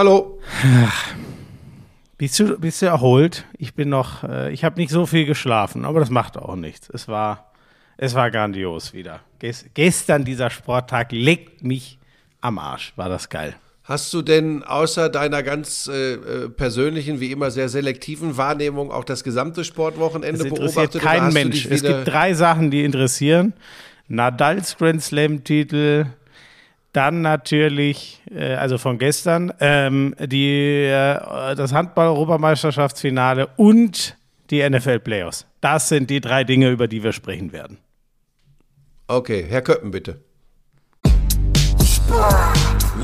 Hallo. Bist du, bist du erholt? Ich bin noch, äh, ich habe nicht so viel geschlafen, aber das macht auch nichts. Es war, es war grandios wieder. Ges gestern dieser Sporttag legt mich am Arsch. War das geil. Hast du denn außer deiner ganz äh, äh persönlichen, wie immer sehr selektiven Wahrnehmung auch das gesamte Sportwochenende das beobachtet? Kein Mensch. Es gibt drei Sachen, die interessieren. Nadals Grand Slam-Titel, dann natürlich, äh, also von gestern, ähm, die, äh, das Handball-Europameisterschaftsfinale und die NFL-Playoffs. Das sind die drei Dinge, über die wir sprechen werden. Okay, Herr Köppen, bitte.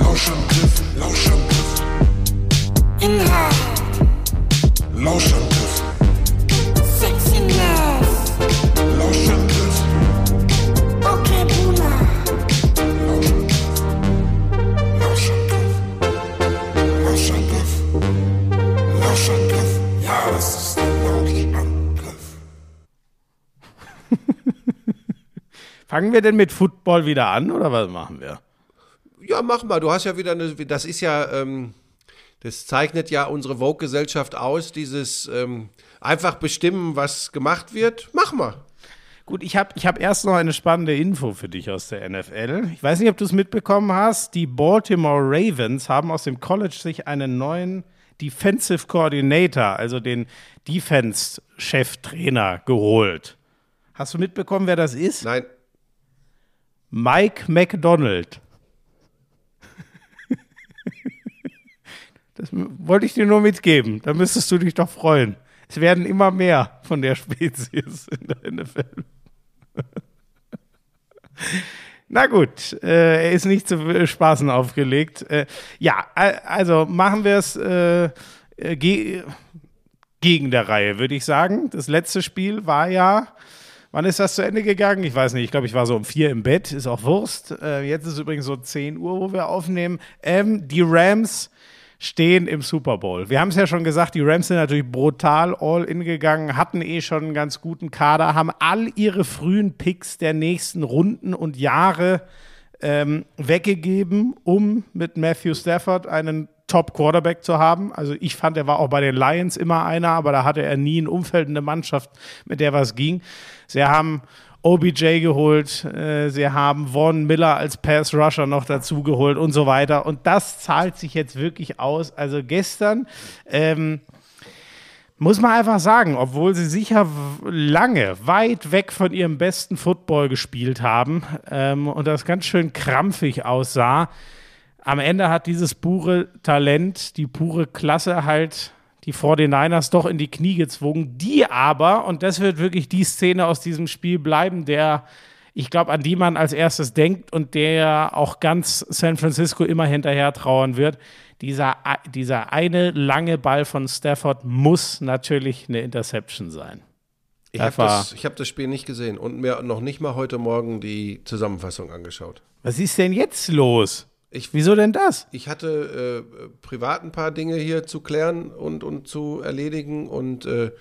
Lauschangriff, Lauschangriff. Inhalt. Lauschangriff. Fangen wir denn mit Football wieder an oder was machen wir? Ja, mach mal. Du hast ja wieder eine, das ist ja, ähm, das zeichnet ja unsere Vogue-Gesellschaft aus, dieses ähm, einfach bestimmen, was gemacht wird. Mach mal. Gut, ich habe ich hab erst noch eine spannende Info für dich aus der NFL. Ich weiß nicht, ob du es mitbekommen hast. Die Baltimore Ravens haben aus dem College sich einen neuen Defensive Coordinator, also den Defense-Cheftrainer, geholt. Hast du mitbekommen, wer das ist? Nein. Mike McDonald. Das wollte ich dir nur mitgeben. Da müsstest du dich doch freuen. Es werden immer mehr von der Spezies in der NFL. Na gut, äh, er ist nicht zu Spaßen aufgelegt. Äh, ja, also machen wir es äh, ge gegen der Reihe, würde ich sagen. Das letzte Spiel war ja Wann ist das zu Ende gegangen? Ich weiß nicht. Ich glaube, ich war so um vier im Bett. Ist auch Wurst. Äh, jetzt ist übrigens so 10 Uhr, wo wir aufnehmen. Ähm, die Rams stehen im Super Bowl. Wir haben es ja schon gesagt, die Rams sind natürlich brutal all in gegangen, hatten eh schon einen ganz guten Kader, haben all ihre frühen Picks der nächsten Runden und Jahre ähm, weggegeben, um mit Matthew Stafford einen Top-Quarterback zu haben. Also ich fand, er war auch bei den Lions immer einer, aber da hatte er nie ein Umfeld, eine Mannschaft, mit der was ging. Sie haben OBJ geholt, äh, sie haben Von Miller als Pass-Rusher noch dazu geholt und so weiter. Und das zahlt sich jetzt wirklich aus. Also gestern ähm, muss man einfach sagen, obwohl sie sicher lange, weit weg von ihrem besten Football gespielt haben ähm, und das ganz schön krampfig aussah, am Ende hat dieses pure Talent, die pure Klasse halt die 49ers doch in die Knie gezwungen, die aber, und das wird wirklich die Szene aus diesem Spiel bleiben, der, ich glaube, an die man als erstes denkt und der auch ganz San Francisco immer hinterher trauern wird. Dieser, dieser eine lange Ball von Stafford muss natürlich eine Interception sein. Ich habe das, hab das Spiel nicht gesehen und mir noch nicht mal heute Morgen die Zusammenfassung angeschaut. Was ist denn jetzt los? Ich, Wieso denn das? Ich hatte äh, privat ein paar Dinge hier zu klären und, und zu erledigen und äh,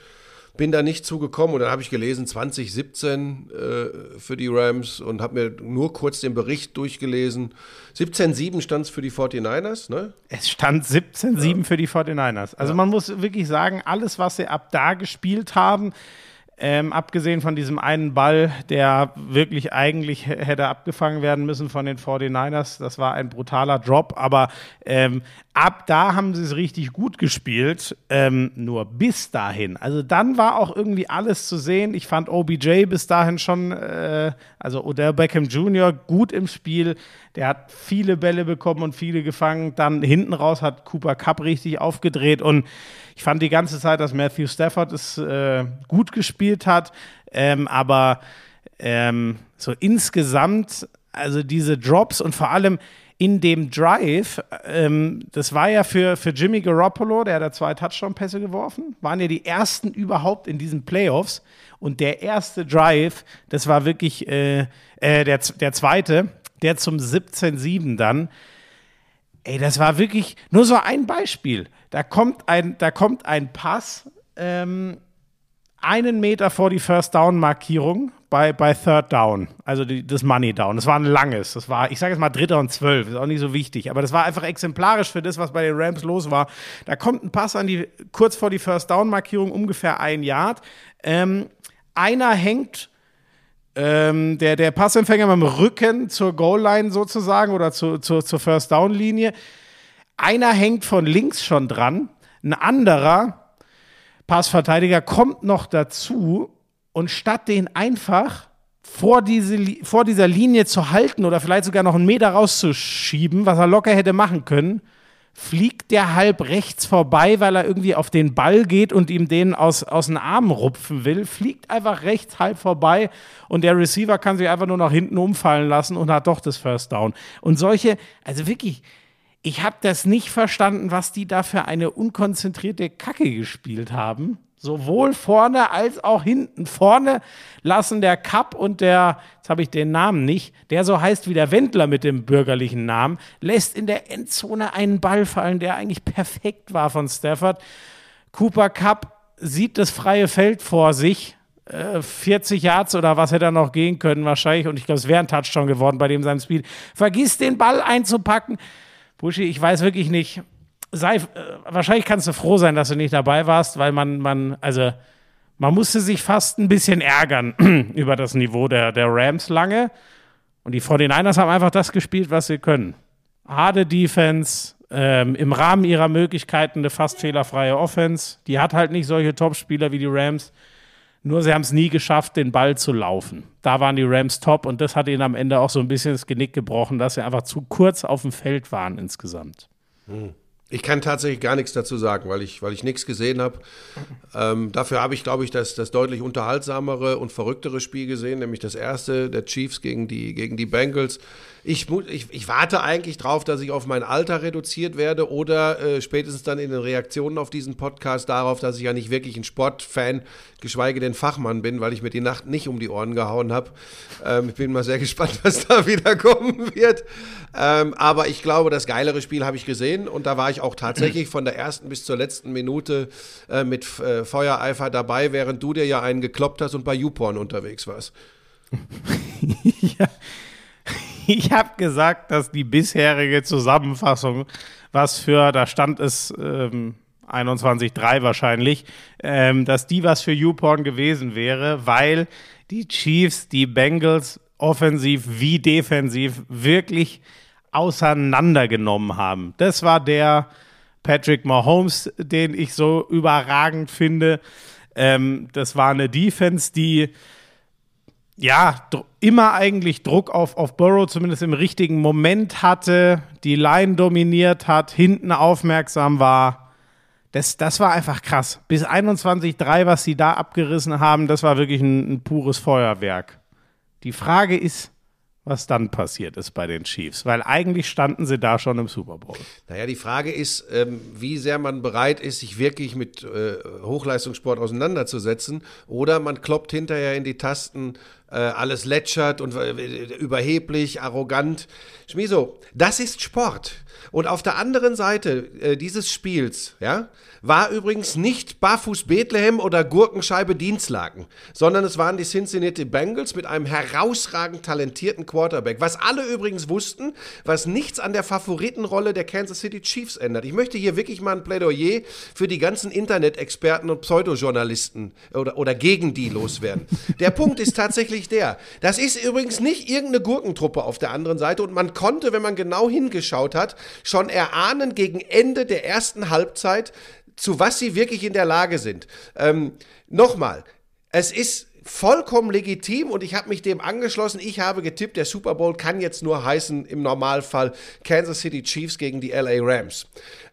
bin da nicht zugekommen. Und dann habe ich gelesen, 2017 äh, für die Rams und habe mir nur kurz den Bericht durchgelesen. 17-7 stand es für die 49ers, ne? Es stand 17-7 ja. für die 49ers. Also ja. man muss wirklich sagen, alles, was sie ab da gespielt haben, ähm, abgesehen von diesem einen Ball, der wirklich eigentlich hätte abgefangen werden müssen von den 49ers. Das war ein brutaler Drop, aber ähm, ab da haben sie es richtig gut gespielt. Ähm, nur bis dahin. Also dann war auch irgendwie alles zu sehen. Ich fand OBJ bis dahin schon, äh, also Odell Beckham Jr. gut im Spiel. Der hat viele Bälle bekommen und viele gefangen. Dann hinten raus hat Cooper Cup richtig aufgedreht und ich fand die ganze Zeit, dass Matthew Stafford es äh, gut gespielt hat, ähm, aber ähm, so insgesamt, also diese Drops und vor allem in dem Drive, ähm, das war ja für, für Jimmy Garoppolo, der hat da zwei Touchdown-Pässe geworfen, waren ja die ersten überhaupt in diesen Playoffs. Und der erste Drive, das war wirklich äh, äh, der, der zweite, der zum 17-7 dann. Ey, das war wirklich nur so ein Beispiel. Da kommt ein, da kommt ein Pass, ähm, einen Meter vor die First Down Markierung bei, bei Third Down, also die, das Money Down. Das war ein langes. Das war, ich sage jetzt mal Dritter und Zwölf, ist auch nicht so wichtig. Aber das war einfach exemplarisch für das, was bei den Rams los war. Da kommt ein Pass an die, kurz vor die First Down Markierung, ungefähr ein Yard. Ähm, einer hängt ähm, der, der Passempfänger mit dem Rücken zur Goal-Line sozusagen oder zu, zu, zur First-Down-Linie. Einer hängt von links schon dran, ein anderer Passverteidiger kommt noch dazu und statt den einfach vor, diese, vor dieser Linie zu halten oder vielleicht sogar noch einen Meter rauszuschieben, was er locker hätte machen können, fliegt der halb rechts vorbei, weil er irgendwie auf den Ball geht und ihm den aus, aus den Armen rupfen will, fliegt einfach rechts halb vorbei und der Receiver kann sich einfach nur nach hinten umfallen lassen und hat doch das First Down. Und solche, also wirklich, ich habe das nicht verstanden, was die da für eine unkonzentrierte Kacke gespielt haben. Sowohl vorne als auch hinten. Vorne lassen der Cup und der, jetzt habe ich den Namen nicht, der so heißt wie der Wendler mit dem bürgerlichen Namen, lässt in der Endzone einen Ball fallen, der eigentlich perfekt war von Stafford. Cooper Cup sieht das freie Feld vor sich. 40 äh, Yards oder was hätte er noch gehen können, wahrscheinlich. Und ich glaube, es wäre ein Touchdown geworden bei dem seinem Speed. Vergiss den Ball einzupacken. Buschi, ich weiß wirklich nicht. Sei, äh, wahrscheinlich kannst du froh sein, dass du nicht dabei warst, weil man, man, also man musste sich fast ein bisschen ärgern über das Niveau der, der Rams lange. Und die 49ers haben einfach das gespielt, was sie können. Harte Defense, ähm, im Rahmen ihrer Möglichkeiten eine fast fehlerfreie Offense. Die hat halt nicht solche Topspieler wie die Rams. Nur sie haben es nie geschafft, den Ball zu laufen. Da waren die Rams top und das hat ihnen am Ende auch so ein bisschen das Genick gebrochen, dass sie einfach zu kurz auf dem Feld waren insgesamt. Hm. Ich kann tatsächlich gar nichts dazu sagen, weil ich, weil ich nichts gesehen habe. Ähm, dafür habe ich, glaube ich, das, das deutlich unterhaltsamere und verrücktere Spiel gesehen, nämlich das erste der Chiefs gegen die, gegen die Bengals. Ich, ich, ich warte eigentlich drauf, dass ich auf mein Alter reduziert werde oder äh, spätestens dann in den Reaktionen auf diesen Podcast darauf, dass ich ja nicht wirklich ein Sportfan, geschweige denn Fachmann bin, weil ich mir die Nacht nicht um die Ohren gehauen habe. Ähm, ich bin mal sehr gespannt, was da wieder kommen wird. Ähm, aber ich glaube, das geilere Spiel habe ich gesehen und da war ich auch tatsächlich von der ersten bis zur letzten Minute äh, mit äh, Feuereifer dabei, während du dir ja einen gekloppt hast und bei YouPorn unterwegs warst. ja. ich habe gesagt, dass die bisherige Zusammenfassung, was für, da stand es ähm, 21.3 wahrscheinlich, ähm, dass die was für YouPorn gewesen wäre, weil die Chiefs, die Bengals offensiv wie defensiv wirklich auseinandergenommen haben. Das war der Patrick Mahomes, den ich so überragend finde. Ähm, das war eine Defense, die ja, immer eigentlich Druck auf, auf Burrow, zumindest im richtigen Moment hatte, die Line dominiert hat, hinten aufmerksam war. Das, das war einfach krass. Bis 21-3, was sie da abgerissen haben, das war wirklich ein, ein pures Feuerwerk. Die Frage ist, was dann passiert ist bei den Chiefs, weil eigentlich standen sie da schon im Super Bowl. Naja, die Frage ist, ähm, wie sehr man bereit ist, sich wirklich mit äh, Hochleistungssport auseinanderzusetzen oder man kloppt hinterher in die Tasten, äh, alles lätschert und äh, überheblich, arrogant. Schmiso, das ist Sport. Und auf der anderen Seite äh, dieses Spiels, ja, war übrigens nicht Barfuß Bethlehem oder Gurkenscheibe Dienstlaken, sondern es waren die Cincinnati Bengals mit einem herausragend talentierten Quarterback. Was alle übrigens wussten, was nichts an der Favoritenrolle der Kansas City Chiefs ändert. Ich möchte hier wirklich mal ein Plädoyer für die ganzen Internet-Experten und Pseudojournalisten oder, oder gegen die loswerden. Der Punkt ist tatsächlich der. Das ist übrigens nicht irgendeine Gurkentruppe auf der anderen Seite und man konnte, wenn man genau hingeschaut hat, schon erahnen gegen Ende der ersten Halbzeit, zu was sie wirklich in der Lage sind. Ähm, Nochmal, es ist vollkommen legitim und ich habe mich dem angeschlossen. Ich habe getippt, der Super Bowl kann jetzt nur heißen im Normalfall Kansas City Chiefs gegen die LA Rams.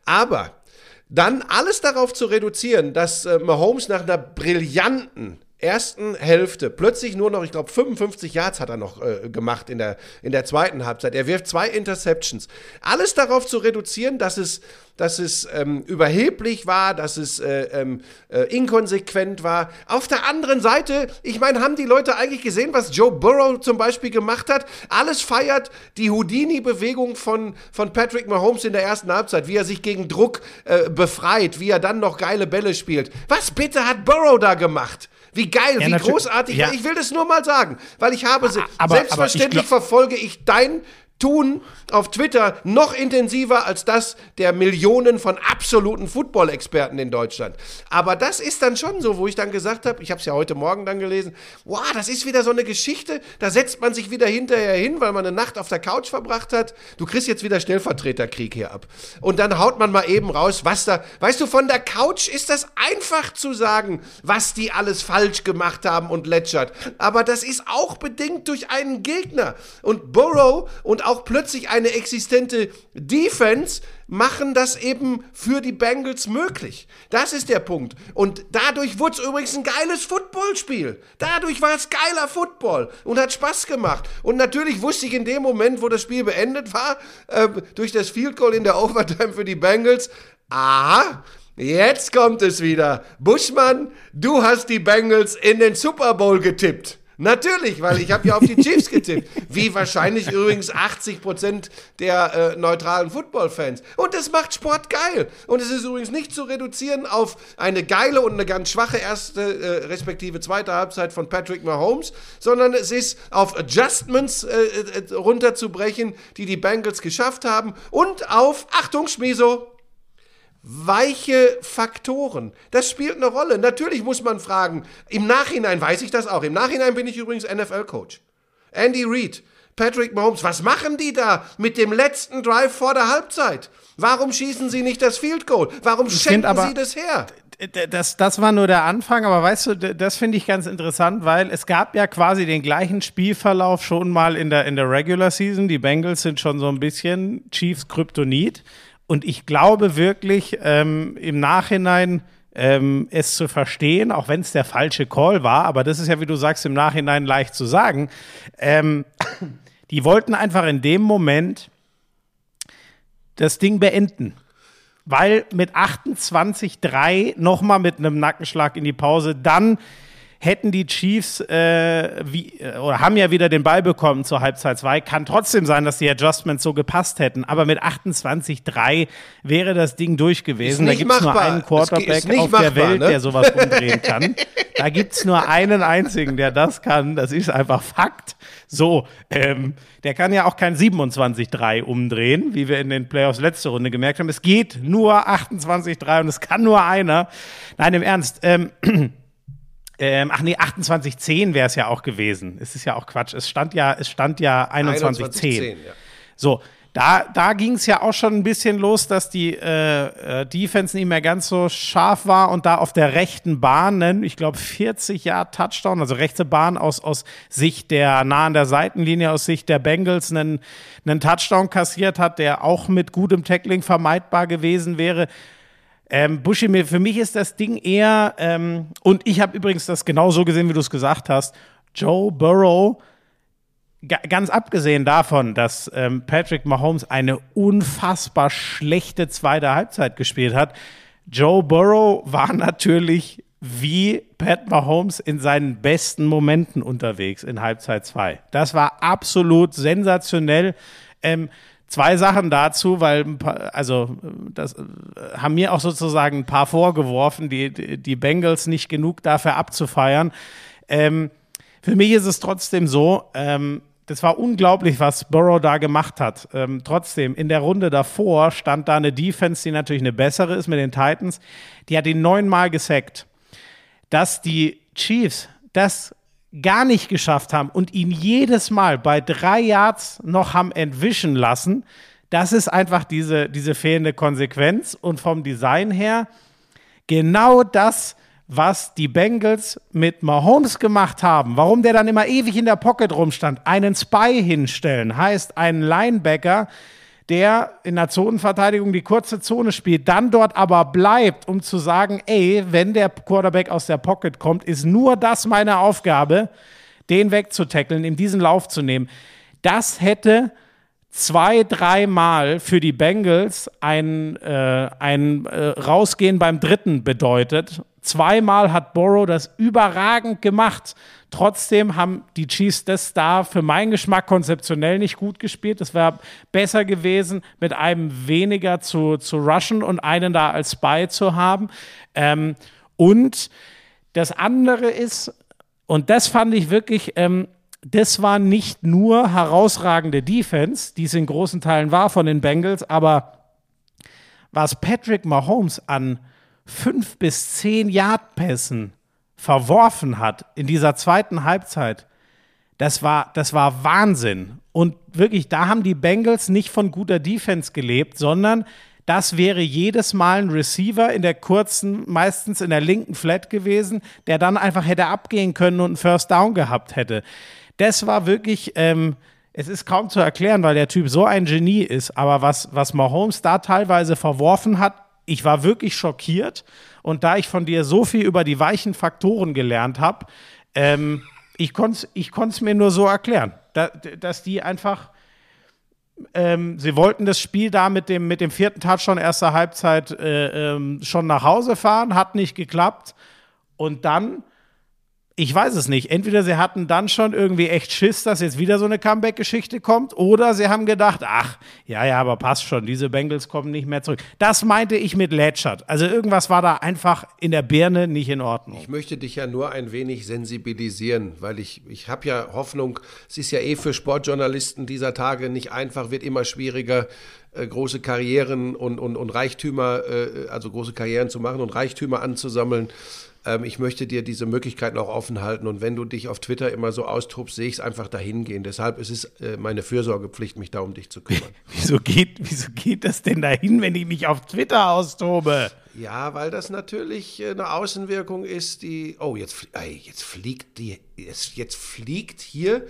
Aber dann alles darauf zu reduzieren, dass äh, Mahomes nach einer brillanten ersten Hälfte plötzlich nur noch, ich glaube, 55 Yards hat er noch äh, gemacht in der, in der zweiten Halbzeit. Er wirft zwei Interceptions. Alles darauf zu reduzieren, dass es, dass es ähm, überheblich war, dass es äh, ähm, äh, inkonsequent war. Auf der anderen Seite, ich meine, haben die Leute eigentlich gesehen, was Joe Burrow zum Beispiel gemacht hat? Alles feiert die Houdini-Bewegung von, von Patrick Mahomes in der ersten Halbzeit, wie er sich gegen Druck äh, befreit, wie er dann noch geile Bälle spielt. Was bitte hat Burrow da gemacht? Wie geil, Ja, wie großartig. ja. Ich will das nur mal sagen, weil ich habe sie. aber- Selbstverständlich aber ich verfolge ich dein Tun auf Twitter noch intensiver als das der Millionen von absoluten Football-Experten in Deutschland. Aber das ist dann schon so, wo ich dann gesagt habe, ich habe es ja heute Morgen dann gelesen, wow, das ist wieder so eine Geschichte, da setzt man sich wieder hinterher hin, weil man eine Nacht auf der Couch verbracht hat. Du kriegst jetzt wieder Stellvertreterkrieg hier ab. Und dann haut man mal eben raus, was da, weißt du, von der Couch ist das einfach zu sagen, was die alles falsch gemacht haben und lätschert. Aber das ist auch bedingt durch einen Gegner. Und Burrow und auch plötzlich eine existente Defense machen das eben für die Bengals möglich. Das ist der Punkt. Und dadurch wurde es übrigens ein geiles Footballspiel. Dadurch war es geiler Football und hat Spaß gemacht. Und natürlich wusste ich in dem Moment, wo das Spiel beendet war, äh, durch das Field Goal in der Overtime für die Bengals, aha, jetzt kommt es wieder. Buschmann, du hast die Bengals in den Super Bowl getippt. Natürlich, weil ich habe ja auf die Chiefs getippt. Wie wahrscheinlich übrigens 80 Prozent der äh, neutralen Football-Fans. Und das macht Sport geil. Und es ist übrigens nicht zu reduzieren auf eine geile und eine ganz schwache erste, äh, respektive zweite Halbzeit von Patrick Mahomes, sondern es ist auf Adjustments äh, äh, runterzubrechen, die die Bengals geschafft haben und auf, Achtung, Schmiso, weiche Faktoren. Das spielt eine Rolle. Natürlich muss man fragen, im Nachhinein weiß ich das auch. Im Nachhinein bin ich übrigens NFL-Coach. Andy Reid, Patrick Mahomes, was machen die da mit dem letzten Drive vor der Halbzeit? Warum schießen sie nicht das Field Goal? Warum schenken aber- sie das her? Das, das war nur der Anfang, aber weißt du, das finde ich ganz interessant, weil es gab ja quasi den gleichen Spielverlauf schon mal in der, in der Regular Season. Die Bengals sind schon so ein bisschen Chiefs Kryptonit. Und ich glaube wirklich ähm, im Nachhinein ähm, es zu verstehen, auch wenn es der falsche Call war, aber das ist ja, wie du sagst, im Nachhinein leicht zu sagen. Ähm, die wollten einfach in dem Moment das Ding beenden. Weil mit 28-3 nochmal mit einem Nackenschlag in die Pause, dann hätten die Chiefs äh, wie, äh, oder haben ja wieder den Ball bekommen zur Halbzeit 2. Kann trotzdem sein, dass die Adjustments so gepasst hätten. Aber mit 28-3 wäre das Ding durch gewesen. Da gibt es nur einen Quarterback auf der machbar, Welt, ne? der sowas umdrehen kann. Da gibt es nur einen einzigen, der das kann. Das ist einfach Fakt. So, ähm, der kann ja auch kein 27-3 umdrehen, wie wir in den Playoffs letzte Runde gemerkt haben. Es geht nur 28-3 und es kann nur einer. Nein, im Ernst. Ähm, ähm, ach nee, 28-10 wäre es ja auch gewesen. Es ist ja auch Quatsch. Es stand ja, es stand ja 21-10. 21-10, ja. So, da, da ging es ja auch schon ein bisschen los, dass die äh, äh, Defense nicht mehr ganz so scharf war und da auf der rechten Bahn, ich glaube 40 Jahre Touchdown, also rechte Bahn aus, aus Sicht der, nah an der Seitenlinie, aus Sicht der Bengals einen, einen Touchdown kassiert hat, der auch mit gutem Tackling vermeidbar gewesen wäre. Ähm, Buschi, mir, für mich ist das Ding eher, ähm, und ich habe übrigens das genau so gesehen, wie du es gesagt hast, Joe Burrow Ga- ganz abgesehen davon, dass ähm, Patrick Mahomes eine unfassbar schlechte zweite Halbzeit gespielt hat, Joe Burrow war natürlich wie Pat Mahomes in seinen besten Momenten unterwegs in Halbzeit 2. Das war absolut sensationell. Ähm, zwei Sachen dazu, weil paar, also das äh, haben mir auch sozusagen ein paar vorgeworfen, die, die die Bengals nicht genug dafür abzufeiern. Ähm, für mich ist es trotzdem so, ähm, das war unglaublich, was Burrow da gemacht hat. Ähm, trotzdem, in der Runde davor stand da eine Defense, die natürlich eine bessere ist mit den Titans. Die hat ihn neunmal gesackt. Dass die Chiefs das gar nicht geschafft haben und ihn jedes Mal bei drei Yards noch haben entwischen lassen, das ist einfach diese, diese fehlende Konsequenz. Und vom Design her genau das, was die Bengals mit Mahomes gemacht haben. Warum der dann immer ewig in der Pocket rumstand. Einen Spy hinstellen, heißt einen Linebacker, der in der Zonenverteidigung die kurze Zone spielt, dann dort aber bleibt, um zu sagen, ey, wenn der Quarterback aus der Pocket kommt, ist nur das meine Aufgabe, den wegzutackeln, ihm diesen Lauf zu nehmen. Das hätte zwei, dreimal für die Bengals ein, äh, ein äh, Rausgehen beim dritten bedeutet. Zweimal hat Burrow das überragend gemacht. Trotzdem haben die Chiefs das da für meinen Geschmack konzeptionell nicht gut gespielt. Es wäre besser gewesen, mit einem weniger zu, zu rushen und einen da als Spy zu haben. Ähm, und das andere ist, Und das fand ich wirklich, ähm, das war nicht nur herausragende Defense, die es in großen Teilen war von den Bengals, aber was Patrick Mahomes an fünf bis zehn Yard-Pässen verworfen hat in dieser zweiten Halbzeit, das war, das war Wahnsinn. Und wirklich, da haben die Bengals nicht von guter Defense gelebt, sondern das wäre jedes Mal ein Receiver in der kurzen, meistens in der linken Flat gewesen, der dann einfach hätte abgehen können und einen First Down gehabt hätte. Das war wirklich, ähm, es ist kaum zu erklären, weil der Typ so ein Genie ist, aber was, was Mahomes da teilweise verworfen hat, ich war wirklich schockiert. Und da ich von dir so viel über die weichen Faktoren gelernt habe, ähm, ich konnte es mir nur so erklären, da, dass die einfach, ähm, sie wollten das Spiel da mit dem, mit dem vierten Touchdown erster Halbzeit äh, ähm, schon nach Hause fahren, hat nicht geklappt. Und dann ich weiß es nicht. Entweder sie hatten dann schon irgendwie echt Schiss, dass jetzt wieder so eine Comeback-Geschichte kommt, oder sie haben gedacht, ach, ja, ja, aber passt schon, diese Bengals kommen nicht mehr zurück. Das meinte ich mit Lätschert. Also irgendwas war da einfach in der Birne nicht in Ordnung. Ich möchte dich ja nur ein wenig sensibilisieren, weil ich, ich habe ja Hoffnung, es ist ja eh für Sportjournalisten dieser Tage nicht einfach, wird immer schwieriger, äh, große Karrieren und, und, und Reichtümer, äh, also große Karrieren zu machen und Reichtümer anzusammeln. Ähm, ich möchte dir diese Möglichkeiten auch offen halten. Und wenn du dich auf Twitter immer so austobst, sehe ich es einfach dahin gehen. Deshalb ist es äh, meine Fürsorgepflicht, mich da um dich zu kümmern. wieso, geht, wieso geht das denn dahin, wenn ich mich auf Twitter austobe? Ja, weil das natürlich äh, eine Außenwirkung ist, die. Oh, jetzt, ey, jetzt fliegt die. Jetzt, jetzt fliegt hier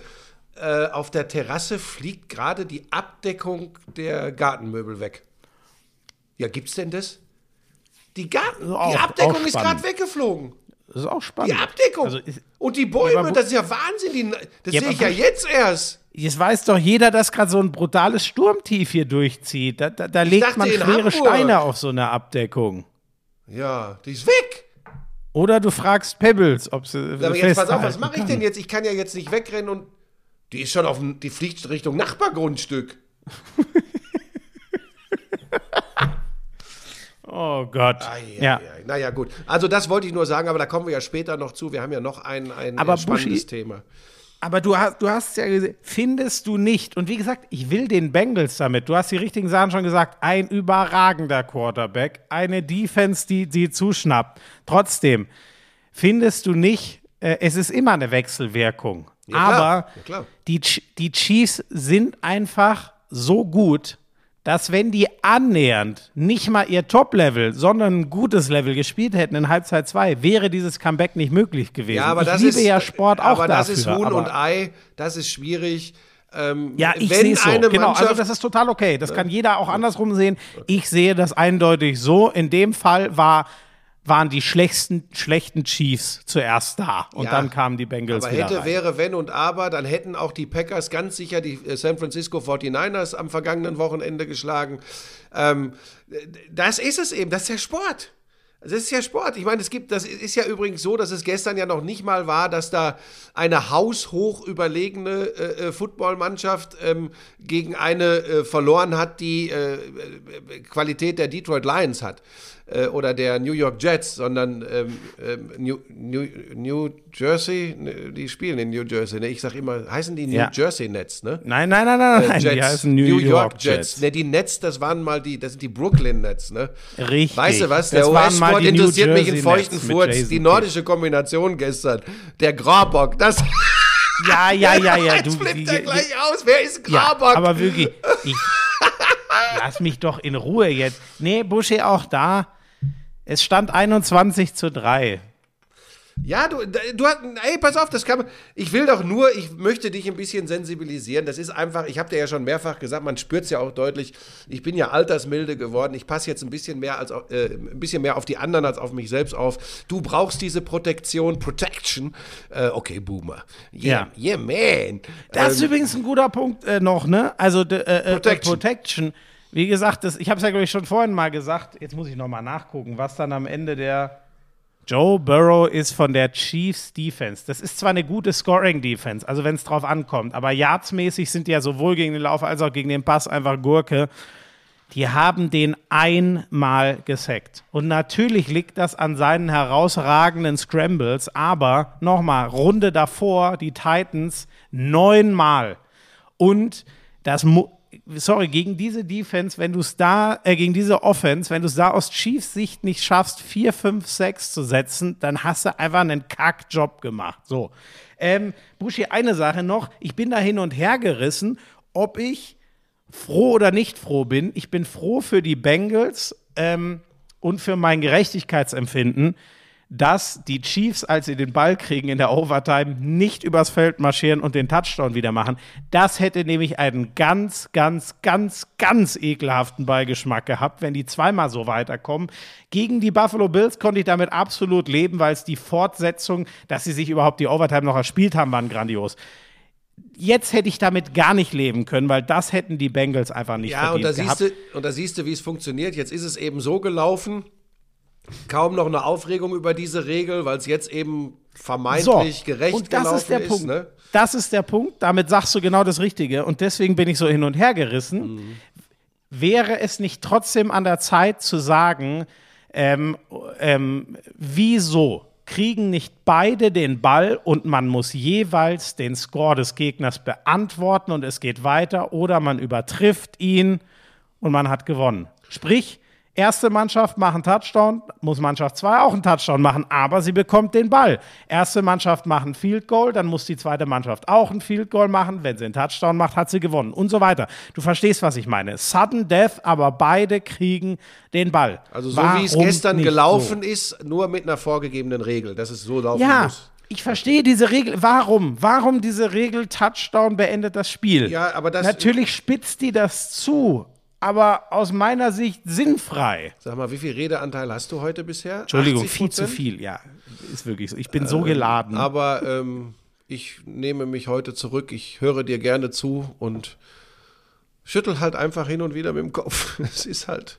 äh, auf der Terrasse fliegt gerade die Abdeckung der Gartenmöbel weg. Ja, gibt's denn das? Die, Garten, Auch- die Abdeckung ist gerade weggeflogen. Das ist auch spannend. Die Abdeckung. Also ist- und die Bäume, wo- das ist ja Wahnsinn. Die, das Ja, sehe ich ja jetzt erst. Jetzt weiß doch jeder, dass gerade so ein brutales Sturmtief hier durchzieht. Da, da, da legt man schwere. Steine auf so eine Abdeckung. Ja, die ist weg. Oder du fragst Pebbles, ob sie. Aber jetzt pass auf, was mache ich denn jetzt? Ich kann ja jetzt nicht wegrennen und die ist schon auf dem, die fliegt Richtung Nachbargrundstück. Oh Gott. Ei, ja. ei, ei. Naja, gut. Also das wollte ich nur sagen, aber da kommen wir ja später noch zu. Wir haben ja noch ein, ein Aber spannendes Buschi- Thema. Aber du hast, du hast ja gesehen, findest du nicht, und wie gesagt, ich will den Bengals damit, du hast die richtigen Sachen schon gesagt, ein überragender Quarterback, eine Defense, die, die zuschnappt. Trotzdem, findest du nicht, äh, es ist immer eine Wechselwirkung. Ja, klar. aber Ja, klar. die, die Chiefs sind einfach so gut, dass wenn die annähernd nicht mal ihr Top-Level, sondern ein gutes Level gespielt hätten in Halbzeit 2, wäre dieses Comeback nicht möglich gewesen. Ja, aber ich das liebe ist ja Sport auch Aber dafür. das ist Huhn und Ei. Das ist schwierig. Ähm, ja, ich sehe es so. Genau, also das ist total okay. Das kann jeder auch andersrum sehen. Ich sehe das eindeutig so. In dem Fall war, waren die schlechten, schlechten Chiefs zuerst da. Und Ja, dann kamen die Bengals aber wieder hätte, rein. wäre, wenn und aber, dann hätten auch die Packers ganz sicher die äh, San Francisco 49ers am vergangenen Wochenende geschlagen. Ähm, das ist es eben, das ist ja Sport. Das ist ja Sport. Ich meine, es gibt, das ist ja übrigens so, dass es gestern ja noch nicht mal war, dass da eine haushoch überlegene äh, äh, Footballmannschaft ähm, gegen eine äh, verloren hat, die äh, äh, Qualität der Detroit Lions hat äh, oder der New York Jets, sondern ähm, ähm, New, New, New Jersey, ne, die spielen in New Jersey. Ne? Ich sag immer, heißen die New Ja. Jersey Nets, ne? Nein, nein, nein, nein, Äh, nein. Die heißen New, York, Jets. Ne, die Nets, das waren mal die, das sind die Brooklyn Nets, ne? Richtig. Weißt du was? Der US-Sport New interessiert mich in feuchten Nets Furz. Die nordische Kombination gestern. Der Grabock, das. Ja, ja, ja, ja. Jetzt du, flippt er gleich aus. Wer ist Ja, Grabock? aber wirklich, ich, lass mich doch in Ruhe jetzt. Nee, Buschi auch da. Es stand 21 zu 3. Ja, du, du hast, ey, pass auf, das kann man, ich will doch nur, ich möchte dich ein bisschen sensibilisieren. Das ist einfach, ich habe dir ja schon mehrfach gesagt, man spürt es ja auch deutlich. Ich bin ja altersmilde geworden. Ich passe jetzt ein bisschen mehr als, auf- äh, ein bisschen mehr auf die anderen als auf mich selbst auf. Du brauchst diese Protektion, Protection. Äh, okay, Boomer. Yeah, yeah, man. Das ist Ähm, übrigens ein guter Punkt äh, noch, ne? Also de, äh, äh, Protection. Protection. Wie gesagt, das, ich habe es ja, glaube ich, schon vorhin mal gesagt. Jetzt muss ich noch mal nachgucken, was dann am Ende der Joe Burrow ist von der Chiefs Defense. Das ist zwar eine gute Scoring Defense, also wenn es drauf ankommt, aber yardsmäßig sind die ja sowohl gegen den Lauf als auch gegen den Pass einfach Gurke. Die haben den einmal gesackt. Und natürlich liegt das an seinen herausragenden Scrambles, aber nochmal, Runde davor, die Titans neunmal. Und das, mu- sorry, gegen diese Defense, wenn du es da, äh, gegen diese Offense, wenn du es da aus Chiefs Sicht nicht schaffst, 4, 5, 6 zu setzen, dann hast du einfach einen Kackjob gemacht. So. Ähm, Buschi, eine Sache noch. Ich bin da hin und her gerissen, ob ich froh oder nicht froh bin. Ich bin froh für die Bengals ähm, und für mein Gerechtigkeitsempfinden, dass die Chiefs, als sie den Ball kriegen in der Overtime, nicht übers Feld marschieren und den Touchdown wieder machen. Das hätte nämlich einen ganz, ganz, ganz, ganz ekelhaften Beigeschmack gehabt, wenn die zweimal so weiterkommen. Gegen die Buffalo Bills konnte ich damit absolut leben, weil es die Fortsetzung, dass sie sich überhaupt die Overtime noch erspielt haben, waren grandios jetzt hätte ich damit gar nicht leben können, weil das hätten die Bengals einfach nicht Ja, und verdient da, gehabt. du, und da siehst du, wie es funktioniert. Jetzt ist es eben so gelaufen, kaum noch eine Aufregung über diese Regel, weil es jetzt eben vermeintlich gerecht und das ist der Punkt. Ne? Das ist der Punkt. Damit sagst du genau das Richtige. Und deswegen bin ich so hin und her gerissen. Mhm. Wäre es nicht trotzdem an der Zeit zu sagen, ähm, ähm, wieso kriegen nicht beide den Ball und man muss jeweils den Score des Gegners beantworten und es geht weiter oder man übertrifft ihn und man hat gewonnen. Sprich, erste Mannschaft macht einen Touchdown, muss Mannschaft 2 auch einen Touchdown machen, aber sie bekommt den Ball. Erste Mannschaft macht einen Field Goal, dann muss die zweite Mannschaft auch einen Field Goal machen. Wenn sie einen Touchdown macht, hat sie gewonnen und so weiter. Du verstehst, was ich meine. Sudden Death, aber beide kriegen den Ball. Also so wie es Warum gestern gelaufen so? ist, nur mit einer vorgegebenen Regel, dass es so laufen Ja, muss. ich verstehe diese Regel. Warum? Warum diese Regel Touchdown beendet das Spiel? Ja, aber das- Natürlich spitzt die das zu, aber aus meiner Sicht sinnfrei. Sag mal, wie viel Redeanteil hast du heute bisher? Entschuldigung, 80%? viel zu viel, ja. Ist wirklich so. Ich bin so geladen. Aber ähm, ich nehme mich heute zurück. Ich höre dir gerne zu und schüttel halt einfach hin und wieder mit dem Kopf. Es ist halt,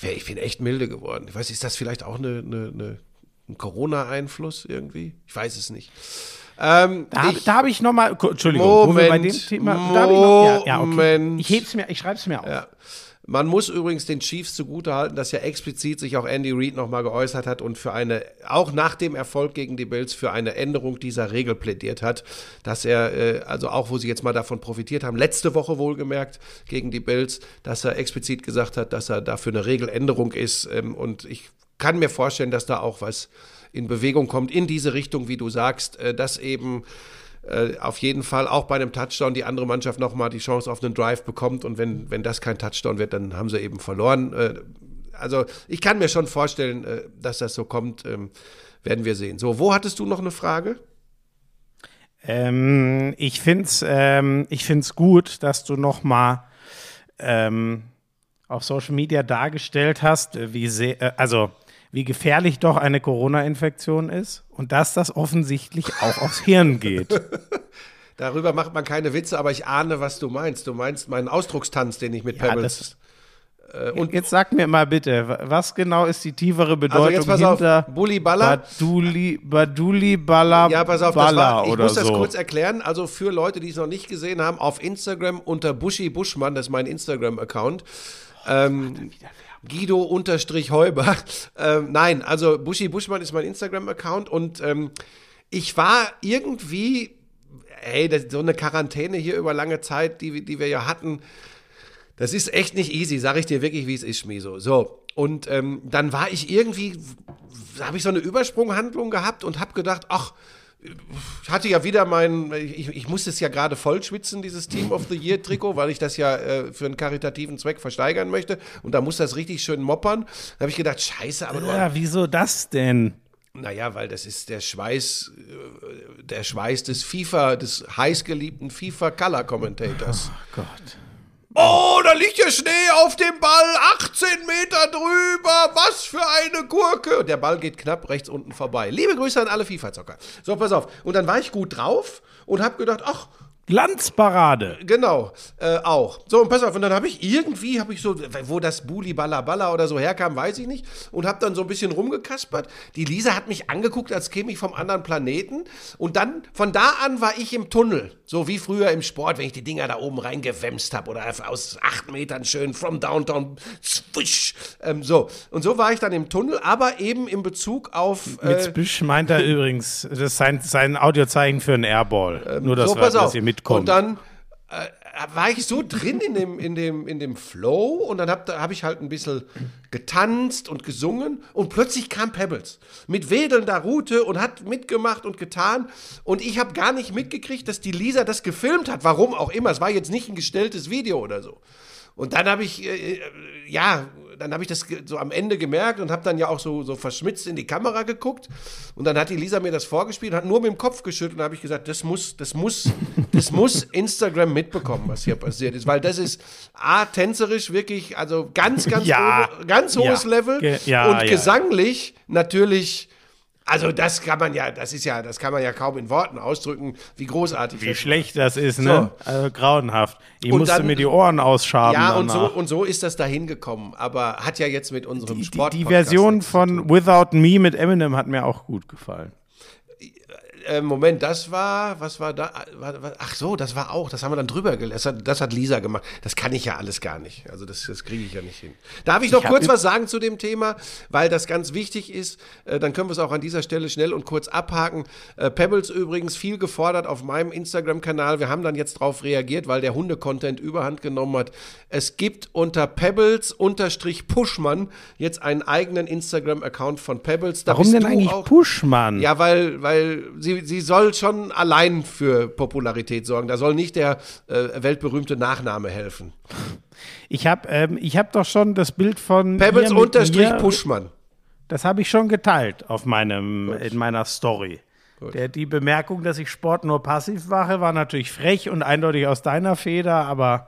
ich bin echt milde geworden. Ich weiß, ist das vielleicht auch eine, eine, eine, ein Corona-Einfluss irgendwie? Ich weiß es nicht. Ähm, Da, ich, habe ich noch mal, Entschuldigung, wir bei dem Moment, Thema, habe ich noch, ja, ja, okay. Moment. Ich heb's mir, ich schreib's mir auf. Ja. Man muss übrigens den Chiefs zugutehalten, dass ja explizit sich auch Andy Reid nochmal geäußert hat und für eine, auch nach dem Erfolg gegen die Bills, für eine Änderung dieser Regel plädiert hat. Dass er, äh, also auch wo sie jetzt mal davon profitiert haben, letzte Woche wohlgemerkt gegen die Bills, dass er explizit gesagt hat, dass er dafür eine Regeländerung ist. Ähm, und ich kann mir vorstellen, dass da auch was in Bewegung kommt in diese Richtung, wie du sagst, äh, dass eben äh, auf jeden Fall auch bei einem Touchdown die andere Mannschaft nochmal die Chance auf einen Drive bekommt und wenn, wenn das kein Touchdown wird, dann haben sie eben verloren. Äh, also ich kann mir schon vorstellen, äh, dass das so kommt, ähm, werden wir sehen. So, wo hattest du noch eine Frage? Ähm, ich finde es ähm, gut, dass du noch mal ähm, auf Social Media dargestellt hast, wie sehr, äh, also wie gefährlich doch eine Corona-Infektion ist und dass das offensichtlich auch aufs Hirn geht. Darüber macht man keine Witze, aber ich ahne, was du meinst. Du meinst meinen Ausdruckstanz, den ich mit Ja, Pebbles. äh, und Jetzt sag mir mal bitte, wa- was genau ist die tiefere Bedeutung also jetzt pass auf, hinter Bully Baller. Baduli, Baduli Balla Ja, pass auf, das Balla war, ich muss das so? kurz erklären. Also für Leute, die es noch nicht gesehen haben, auf Instagram unter Buschi Buschmann, das ist mein Instagram-Account. Ähm, unterstrich Heuber. Ähm, nein, also Buschi Buschmann ist mein Instagram-Account und ähm, ich war irgendwie, ey, das, so eine Quarantäne hier über lange Zeit, die, die wir ja hatten, das ist echt nicht easy, sage ich dir wirklich, wie es ist, Schmiso. So, und ähm, dann war ich irgendwie, habe ich so eine Übersprunghandlung gehabt und habe gedacht, ach, ich hatte ja wieder mein, ich, ich musste es ja gerade voll schwitzen, dieses Team of the Year Trikot, weil ich das ja äh, für einen karitativen Zweck versteigern möchte. Und da muss das richtig schön moppern. Da habe ich gedacht, scheiße, aber du, Ja, wieso das denn? naja, weil das ist der Schweiß, äh, der Schweiß des FIFA, des heißgeliebten FIFA Color Commentators. Oh Gott. Oh, da liegt ja Schnee auf dem Ball, 18 Meter drüber, was für eine Gurke. Und der Ball geht knapp rechts unten vorbei. Liebe Grüße an alle FIFA-Zocker. So, pass auf. Und dann war ich gut drauf und habe gedacht, ach, Glanzparade. Genau, äh, auch. So, und pass auf, und dann habe ich irgendwie, habe ich so, wo das Buli Balla Balla oder so herkam, weiß ich nicht, und habe dann so ein bisschen rumgekaspert. Die Lisa hat mich angeguckt, als käme ich vom anderen Planeten. Und dann, von da an war ich im Tunnel. So wie früher im Sport, wenn ich die Dinger da oben reingewämst habe oder aus acht Metern schön from downtown, swish. Ähm, so, und so war ich dann im Tunnel, aber eben in Bezug auf. Mit Äh, Spisch meint er übrigens, das ist sein, sein Audiozeichen für einen Airball. Nur, dass, so, wir, pass auf. ihr mitkommt. Und dann äh, war ich so drin in dem, in dem, in dem Flow und dann habe hab ich halt ein bisschen getanzt und gesungen und plötzlich kam Pebbles mit wedelnder Rute und hat mitgemacht und getan und ich habe gar nicht mitgekriegt, dass die Lisa das gefilmt hat, warum auch immer. Es war jetzt nicht ein gestelltes Video oder so. Und dann habe ich, äh, ja, dann habe ich das so am Ende gemerkt und habe dann ja auch so, so verschmitzt in die Kamera geguckt. Und dann hat die Lisa mir das vorgespielt und hat nur mit dem Kopf geschüttelt und habe ich gesagt, das muss, das muss, das muss Instagram mitbekommen, was hier passiert ist. Weil das ist A, tänzerisch wirklich, also ganz, ganz, Ja. hohe, ganz hohes Ja. Level. Ge- ja, und gesanglich natürlich. Also das kann man ja, das ist ja, das kann man ja kaum in Worten ausdrücken, wie großartig Wie das schlecht das ist, ne? Also grauenhaft. Ich Und musste dann- mir die Ohren ausschaben. Ja, und so, und so ist das dahin gekommen. Aber hat ja jetzt mit unserem die, Sport. die Version von Without Me mit Eminem hat mir auch gut gefallen. Äh, Moment, das war, was war da? War, ach so, das war auch, das haben wir dann drüber gelesen. Das hat, Lisa gemacht. Das kann ich ja alles gar nicht. Also das, das kriege ich ja nicht hin. Darf ich noch hab kurz was sagen zu dem Thema, weil das ganz wichtig ist. Äh, dann können wir es auch an dieser Stelle schnell und kurz abhaken. Äh, Pebbles übrigens viel gefordert auf meinem Instagram-Kanal. Wir haben dann jetzt darauf reagiert, weil der Hunde-Content überhand genommen hat. Es gibt unter Pebbles-Pushmann jetzt einen eigenen Instagram-Account von Pebbles. Da Warum denn eigentlich Pushmann? ja, weil, weil sie, sie soll schon allein für Popularität sorgen. Da soll nicht der äh, weltberühmte Nachname helfen. Ich habe ähm, ich hab doch schon das Bild von Pebbles unterstrich Puschmann. Das habe ich schon geteilt auf meinem, in meiner Story. Der, die Bemerkung, dass ich Sport nur passiv mache, war natürlich frech und eindeutig aus deiner Feder, aber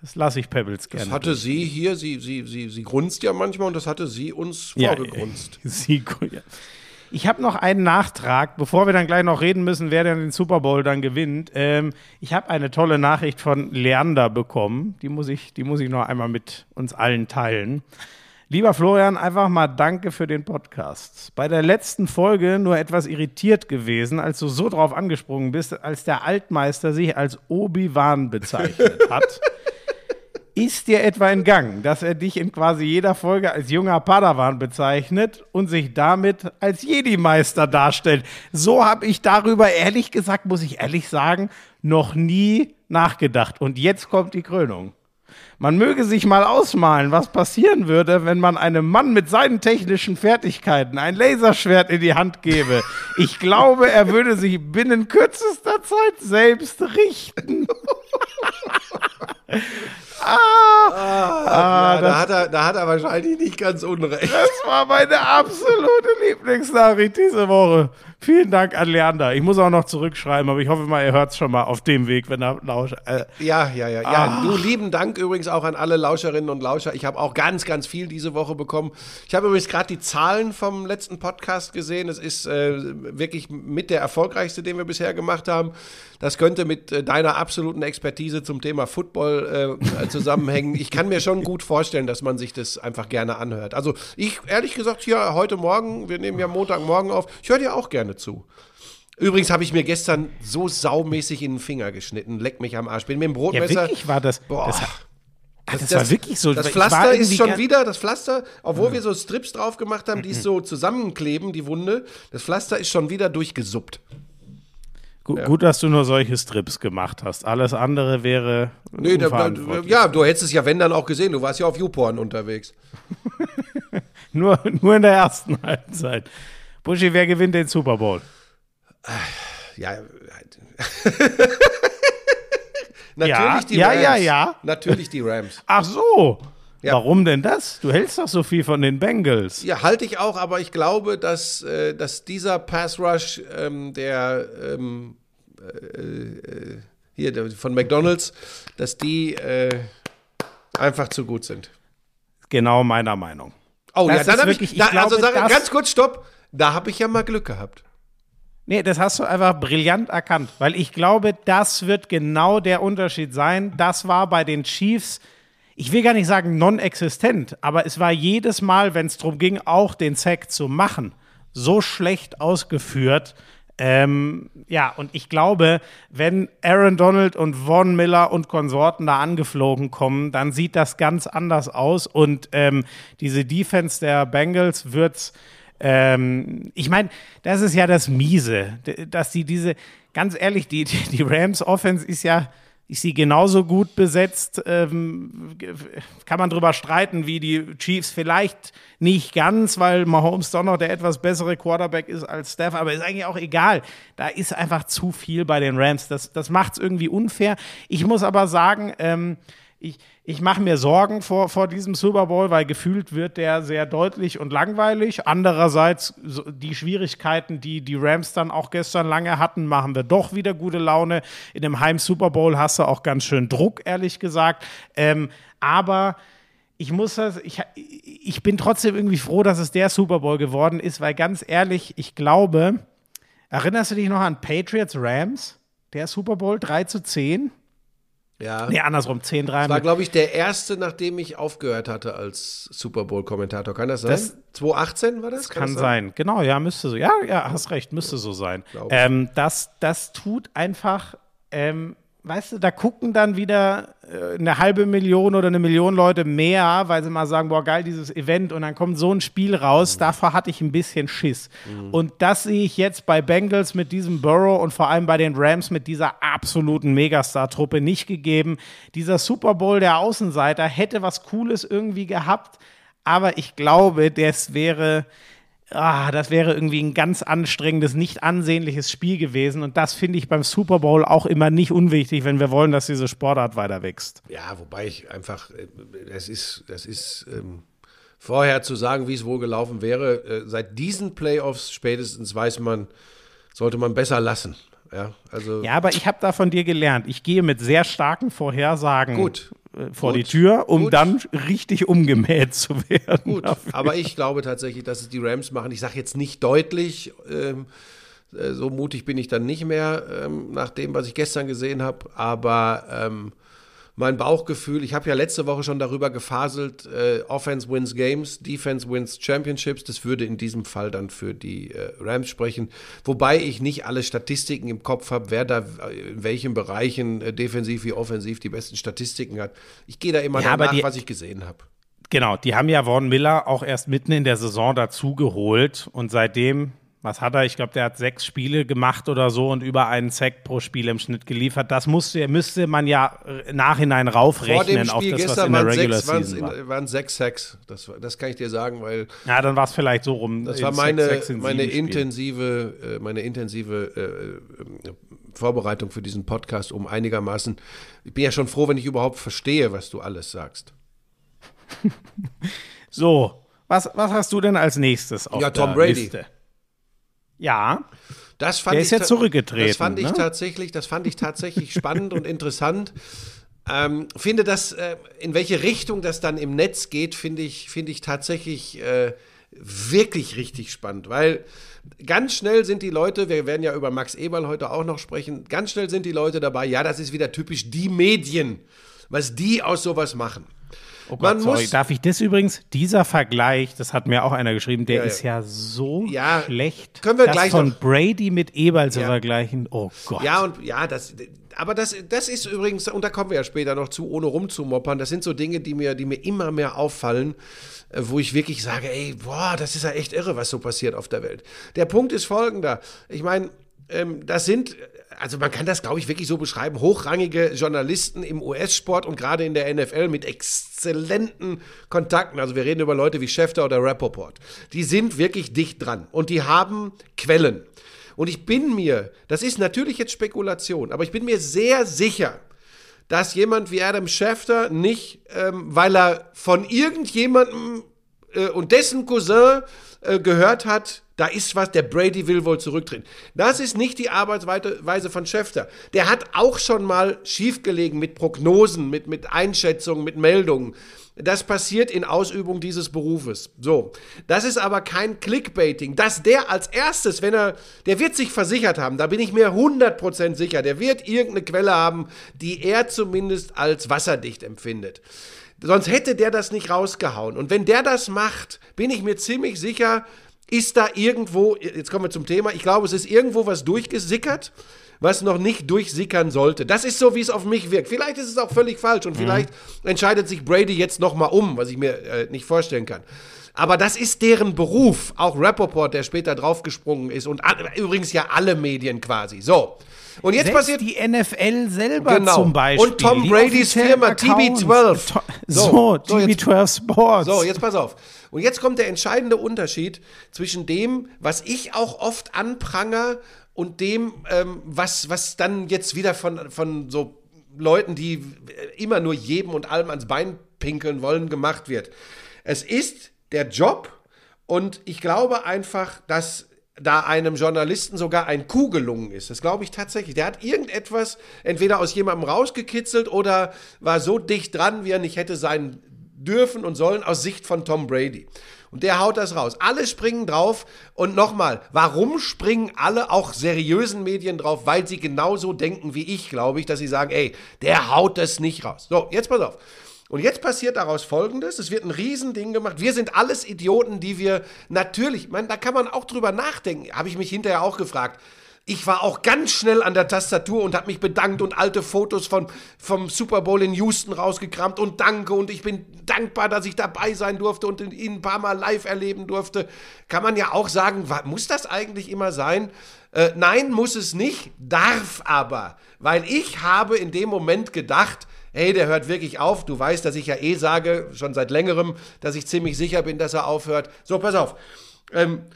das lasse ich Pebbles gerne. Das hatte sie hier, sie, sie, sie, sie grunzt ja manchmal und das hatte sie uns Ja, vorgegrunzt. Sie, ja. Ich habe noch einen Nachtrag, bevor wir dann gleich noch reden müssen, wer denn den Super Bowl dann gewinnt. Ähm, ich habe eine tolle Nachricht von Leander bekommen. Die muss, ich, die muss ich noch einmal mit uns allen teilen. Lieber Florian, einfach mal danke für den Podcast. Bei der letzten Folge nur etwas irritiert gewesen, als du so drauf angesprungen bist, als der Altmeister sich als Obi-Wan bezeichnet hat. Ist dir etwa entgangen, dass er dich in quasi jeder Folge als junger Padawan bezeichnet und sich damit als Jedi-Meister darstellt? So habe ich darüber, ehrlich gesagt, muss ich ehrlich sagen, noch nie nachgedacht. Und jetzt kommt die Krönung. Man möge sich mal ausmalen, was passieren würde, wenn man einem Mann mit seinen technischen Fertigkeiten ein Laserschwert in die Hand gebe. Ich glaube, er würde sich binnen kürzester Zeit selbst richten. Ja, da, hat er, da hat er wahrscheinlich nicht ganz unrecht. Das war meine absolute Lieblingsnachricht diese Woche. Vielen Dank an Leander. Ich muss auch noch zurückschreiben, aber ich hoffe mal, ihr hört es schon mal auf dem Weg, wenn er lauscht. Äh, Ja, ja, ja. ja du lieben Dank übrigens auch an alle Lauscherinnen und Lauscher. Ich habe auch ganz, ganz viel diese Woche bekommen. Ich habe übrigens gerade die Zahlen vom letzten Podcast gesehen. Es ist äh, wirklich mit der erfolgreichste, den wir bisher gemacht haben. Das könnte mit äh, deiner absoluten Expertise zum Thema Football äh, zusammenhängen. Ich kann mir schon gut vorstellen, dass man sich das einfach gerne anhört. Also ich, ehrlich gesagt, hier heute Morgen, wir nehmen ja Montagmorgen auf, ich höre dir auch gerne zu. Übrigens habe ich mir gestern so saumäßig in den Finger geschnitten. Leck mich am Arsch. Bin mit dem ja, Brotmesser. wirklich war das. Boah. das, ah, das, war wirklich so. Das Pflaster ist schon wieder, das Pflaster, obwohl wir so Strips drauf gemacht haben, die es so zusammenkleben, die Wunde, das Pflaster ist schon wieder durchgesuppt. Gu Gut, dass du nur solche Strips gemacht hast. Alles andere wäre. Nee, da, ja, du hättest es ja, wenn dann auch gesehen. Du warst ja auf YouPorn unterwegs. nur, nur in der ersten Halbzeit. Buschi, wer gewinnt den Super Bowl? Ja. Natürlich Ja, die ja, Rams. ja, ja. Natürlich die Rams. Ach so. Ja. Warum denn das? Du hältst doch so viel von den Bengals. Ja, halte ich auch, aber ich glaube, dass, äh, dass dieser Pass Rush, ähm, der ähm, äh, äh, hier der, von McDonalds, dass die äh, einfach zu gut sind. Genau meiner Meinung. Oh Das ja, dann ist habe wirklich- ich, ich da, also glaube, sag, das- ganz kurz, stopp. Da habe ich ja mal Glück gehabt. Nee, das hast du einfach brillant erkannt, weil ich glaube, das wird genau der Unterschied sein. Das war bei den Chiefs, ich will gar nicht sagen non-existent, aber es war jedes Mal, wenn es darum ging, auch den Sack zu machen, so schlecht ausgeführt. Ähm, ja, und ich glaube, wenn Aaron Donald und Von Miller und Konsorten da angeflogen kommen, dann sieht das ganz anders aus und ähm, diese Defense der Bengals wird's ähm, ich meine, das ist ja das Miese, dass die diese, ganz ehrlich, die, die Rams Offense ist ja, ist sie genauso gut besetzt, ähm, kann man drüber streiten, wie die Chiefs vielleicht nicht ganz, weil Mahomes doch noch der etwas bessere Quarterback ist als Steph, aber ist eigentlich auch egal. Da ist einfach zu viel bei den Rams. Das, das macht es irgendwie unfair. Ich muss aber sagen, ähm, ich, ich mache mir Sorgen vor, vor diesem Super Bowl, weil gefühlt wird der sehr deutlich und langweilig. Andererseits, die Schwierigkeiten, die die Rams dann auch gestern lange hatten, machen wir doch wieder gute Laune. In dem Heim-Super Bowl hast du auch ganz schön Druck, ehrlich gesagt. Ähm, aber ich muss das, ich, ich bin trotzdem irgendwie froh, dass es der Super Bowl geworden ist, weil ganz ehrlich, ich glaube, erinnerst du dich noch an Patriots Rams? Der Super Bowl 3 zu 10? Ja. Nee, andersrum, 10-3. Das war, glaube ich, der erste, nachdem ich aufgehört hatte als Super Bowl-Kommentator. Kann das sein? Das- 2018 war das? Das kann sein. Genau, ja, müsste so. Ja, ja, hast recht, müsste so sein. Ähm, das, das tut einfach, ähm, weißt du, da gucken dann wieder äh, eine halbe Million oder eine Million Leute mehr, weil sie mal sagen, boah, geil, dieses Event und dann kommt so ein Spiel raus. Davor hatte ich ein bisschen Schiss. Und das sehe ich jetzt bei Bengals mit diesem Burrow und vor allem bei den Rams mit dieser absoluten Megastar-Truppe nicht gegeben. Dieser Super Bowl der Außenseiter hätte was Cooles irgendwie gehabt, aber ich glaube, das wäre, ah, das wäre irgendwie ein ganz anstrengendes, nicht ansehnliches Spiel gewesen. Und das finde ich beim Super Bowl auch immer nicht unwichtig, wenn wir wollen, dass diese Sportart weiter wächst. Ja, wobei ich einfach, äh, das ist, das ist ähm, vorher zu sagen, wie es wohl gelaufen wäre. Äh, seit diesen Playoffs spätestens weiß man, sollte man besser lassen. Ja, also Ja, aber ich habe da von dir gelernt. Ich gehe mit sehr starken Vorhersagen Gut. Äh, vor Gut. die Tür, um Gut. dann richtig umgemäht zu werden. gut. Aber ich glaube tatsächlich, dass es die Rams machen. Ich sage jetzt nicht deutlich, ähm, äh, so mutig bin ich dann nicht mehr ähm, nach dem, was ich gestern gesehen habe. Aber ähm, mein Bauchgefühl, ich habe ja letzte Woche schon darüber gefaselt, äh, Offense wins Games, Defense wins Championships. Das würde in diesem Fall dann für die äh, Rams sprechen. Wobei ich nicht alle Statistiken im Kopf habe, wer da äh, in welchen Bereichen äh, defensiv wie offensiv die besten Statistiken hat. Ich gehe da immer Ja, danach, die- was ich gesehen habe. Genau, die haben ja Von Miller auch erst mitten in der Saison dazu geholt und seitdem, was hat er? Ich glaube, der hat sechs Spiele gemacht oder so und über einen Sack pro Spiel im Schnitt geliefert. Das musste, müsste man ja äh, nachhinein Vor dem raufrechnen auf Spiel das, was in der waren Regular sechs, Season war. waren sechs Sacks. Das, das kann ich dir sagen, weil Ja, dann war es vielleicht so rum. das war meine, meine Spielen. intensive, äh, meine intensive äh, äh, Vorbereitung für diesen Podcast, um einigermaßen. Ich bin ja schon froh, wenn ich überhaupt verstehe, was du alles sagst. So, was, was hast du denn als nächstes auf Ja, Tom der Brady. Liste? Ja, Das fand Der ich ist ja ta- zurückgetreten, Das fand ich ne? tatsächlich, das fand ich tatsächlich spannend und interessant. Ähm, finde das, äh, in welche Richtung das dann im Netz geht, finde ich, finde ich tatsächlich äh, wirklich richtig spannend, weil ganz schnell sind die Leute, wir werden ja über Max Eberl heute auch noch sprechen, ganz schnell sind die Leute dabei, ja, das ist wieder typisch die Medien, was die aus sowas machen. Oh Gott, Man sorry. muss- Darf ich das übrigens, dieser Vergleich, das hat mir auch einer geschrieben, der Ja, ja. ist ja so Ja, schlecht. können wir das gleich von noch- Brady mit Eberl zu vergleichen. Oh Gott. Ja, und ja, das, aber das, das ist übrigens, und da kommen wir ja später noch zu, ohne rumzumoppern, das sind so Dinge, die mir, die mir immer mehr auffallen, äh, wo ich wirklich sage, ey, boah, das ist ja echt irre, was so passiert auf der Welt. Der Punkt ist folgender. Ich meine, ähm, das sind, also man kann das, glaube ich, wirklich so beschreiben, hochrangige Journalisten im US-Sport und gerade in der NFL mit exzellenten Kontakten. Also wir reden über Leute wie Schäfter oder Rappaport. Die sind wirklich dicht dran und die haben Quellen. Und ich bin mir, das ist natürlich jetzt Spekulation, aber ich bin mir sehr sicher, dass jemand wie Adam Schefter nicht, ähm, weil er von irgendjemandem äh, und dessen Cousin äh, gehört hat, da ist was, der Brady will wohl zurücktreten. Das ist nicht die Arbeitsweise von Schäfter. Der hat auch schon mal schiefgelegen mit Prognosen, mit, mit Einschätzungen, mit Meldungen. Das passiert in Ausübung dieses Berufes. So. Das ist aber kein Clickbaiting. Dass der als erstes, wenn er, der wird sich versichert haben, da bin ich mir 100% sicher, der wird irgendeine Quelle haben, die er zumindest als wasserdicht empfindet. Sonst hätte der das nicht rausgehauen. Und wenn der das macht, bin ich mir ziemlich sicher, ist da irgendwo, jetzt kommen wir zum Thema, ich glaube, es ist irgendwo was durchgesickert, was noch nicht durchsickern sollte. Das ist so, wie es auf mich wirkt. Vielleicht ist es auch völlig falsch und mhm. vielleicht entscheidet sich Brady jetzt nochmal um, was ich mir äh, nicht vorstellen kann. Aber das ist deren Beruf. Auch Rappaport, der später draufgesprungen ist und übrigens ja alle Medien quasi. So. Und jetzt Selbst passiert die NFL selber genau. zum Beispiel. Und Tom Bradys Firma TB12. So, so TB12 Sports. So, jetzt pass auf. Und jetzt kommt der entscheidende Unterschied zwischen dem, was ich auch oft anpranger und dem, ähm, was, was dann jetzt wieder von, von so Leuten, die immer nur jedem und allem ans Bein pinkeln wollen, gemacht wird. Es ist der Job und ich glaube einfach, dass da einem Journalisten sogar ein Kuh gelungen ist. Das glaube ich tatsächlich. Der hat irgendetwas entweder aus jemandem rausgekitzelt oder war so dicht dran, wie er nicht hätte sein dürfen und sollen aus Sicht von Tom Brady. Und der haut das raus. Alle springen drauf. Und nochmal, warum springen alle auch seriösen Medien drauf? Weil sie genauso denken wie ich, glaube ich, dass sie sagen, ey, der haut das nicht raus. So, jetzt pass auf. Und jetzt passiert daraus Folgendes: Es wird ein Riesending gemacht. Wir sind alles Idioten, die wir natürlich, man, da kann man auch drüber nachdenken. Habe ich mich hinterher auch gefragt. Ich war auch ganz schnell an der Tastatur und habe mich bedankt und alte Fotos von, vom Super Bowl in Houston rausgekramt und danke und ich bin dankbar, dass ich dabei sein durfte und ihn ein paar Mal live erleben durfte. Kann man ja auch sagen, muss das eigentlich immer sein? Äh, nein, muss es nicht, darf aber, weil ich habe in dem Moment gedacht, hey, der hört wirklich auf. Du weißt, dass ich ja eh sage, schon seit längerem, dass ich ziemlich sicher bin, dass er aufhört. So, pass auf. Ähm,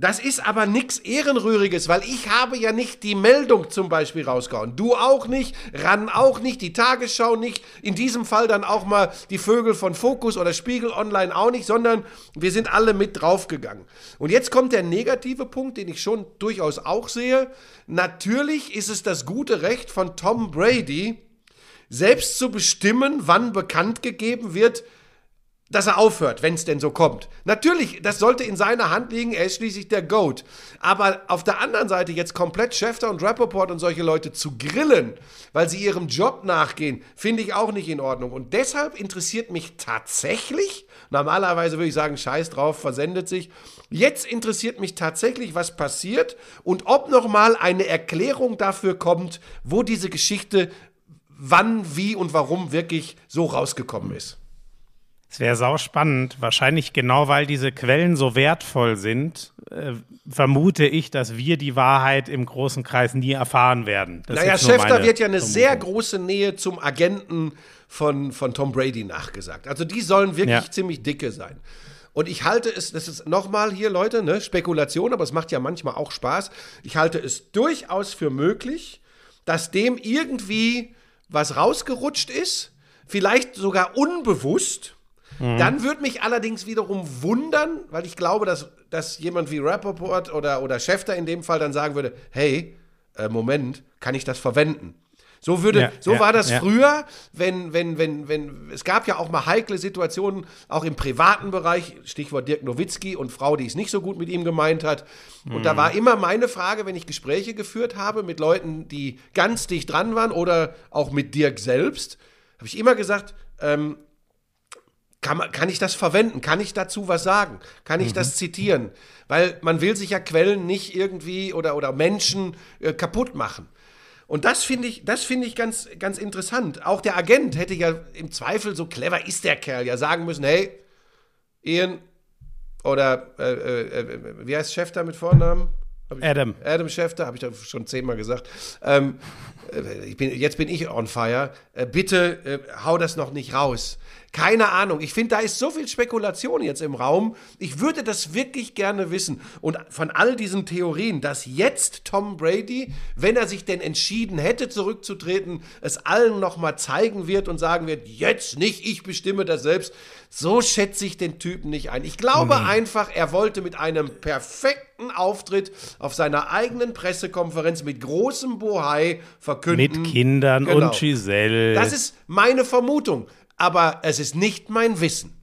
das ist aber nichts Ehrenrühriges, weil ich habe ja nicht die Meldung zum Beispiel rausgehauen. Du auch nicht, Ran auch nicht, die Tagesschau nicht, in diesem Fall dann auch mal die Vögel von Focus oder Spiegel Online auch nicht, sondern wir sind alle mit draufgegangen. Und jetzt kommt der negative Punkt, den ich schon durchaus auch sehe. Natürlich ist es das gute Recht von Tom Brady, selbst zu bestimmen, wann bekannt gegeben wird, dass er aufhört, wenn es denn so kommt. Natürlich, das sollte in seiner Hand liegen, er ist schließlich der Goat. Aber auf der anderen Seite jetzt komplett Schäfter und Rappaport und solche Leute zu grillen, weil sie ihrem Job nachgehen, finde ich auch nicht in Ordnung. Und deshalb interessiert mich tatsächlich, normalerweise würde ich sagen, scheiß drauf, versendet sich. Jetzt interessiert mich tatsächlich, was passiert und ob nochmal eine Erklärung dafür kommt, wo diese Geschichte wann, wie und warum wirklich so rausgekommen ist. Es wäre sau spannend. Wahrscheinlich genau, weil diese Quellen so wertvoll sind, äh, vermute ich, dass wir die Wahrheit im großen Kreis nie erfahren werden. Das naja, Schäfter wird ja eine Vermutung. sehr große Nähe zum Agenten von, von Tom Brady nachgesagt. Also die sollen wirklich ja. ziemlich dicke sein. Und ich halte es, das ist nochmal hier, Leute, ne, Spekulation, aber es macht ja manchmal auch Spaß. Ich halte es durchaus für möglich, dass dem irgendwie was rausgerutscht ist, vielleicht sogar unbewusst. Mhm. Dann würde mich allerdings wiederum wundern, weil ich glaube, dass, dass jemand wie Rappaport oder, oder Schäfter in dem Fall dann sagen würde, hey, äh, Moment, kann ich das verwenden? So würde, ja, so ja, war das ja. früher, wenn, wenn, wenn, wenn, es gab ja auch mal heikle Situationen, auch im privaten Bereich, Stichwort Dirk Nowitzki und Frau, die es nicht so gut mit ihm gemeint hat. Und mhm. da war immer meine Frage, wenn ich Gespräche geführt habe mit Leuten, die ganz dicht dran waren oder auch mit Dirk selbst, habe ich immer gesagt, ähm, kann, man, kann ich das verwenden? Kann ich dazu was sagen? Kann ich mhm. das zitieren? Weil man will sich ja Quellen nicht irgendwie oder, oder Menschen äh, kaputt machen. Und das finde ich, das finde ich ganz, ganz interessant. Auch der Agent hätte ja im Zweifel, so clever ist der Kerl, ja sagen müssen, hey, Ian oder äh, äh, äh wie heißt Chef da mit Vornamen? Ich, Adam. Adam Schefter, habe ich da schon zehnmal gesagt. Ähm, äh, bin, jetzt bin ich on fire. Äh, bitte äh, hau das noch nicht raus. Keine Ahnung. Ich finde, da ist so viel Spekulation jetzt im Raum. Ich würde das wirklich gerne wissen. Und von all diesen Theorien, dass jetzt Tom Brady, wenn er sich denn entschieden hätte, zurückzutreten, es allen nochmal zeigen wird und sagen wird, jetzt nicht, ich bestimme das selbst. So schätze ich den Typen nicht ein. Ich glaube nee. einfach, er wollte mit einem perfekten Auftritt auf seiner eigenen Pressekonferenz mit großem Bohai verkünden. Mit Kindern genau. und Giselle. Das ist meine Vermutung aber es ist nicht mein Wissen.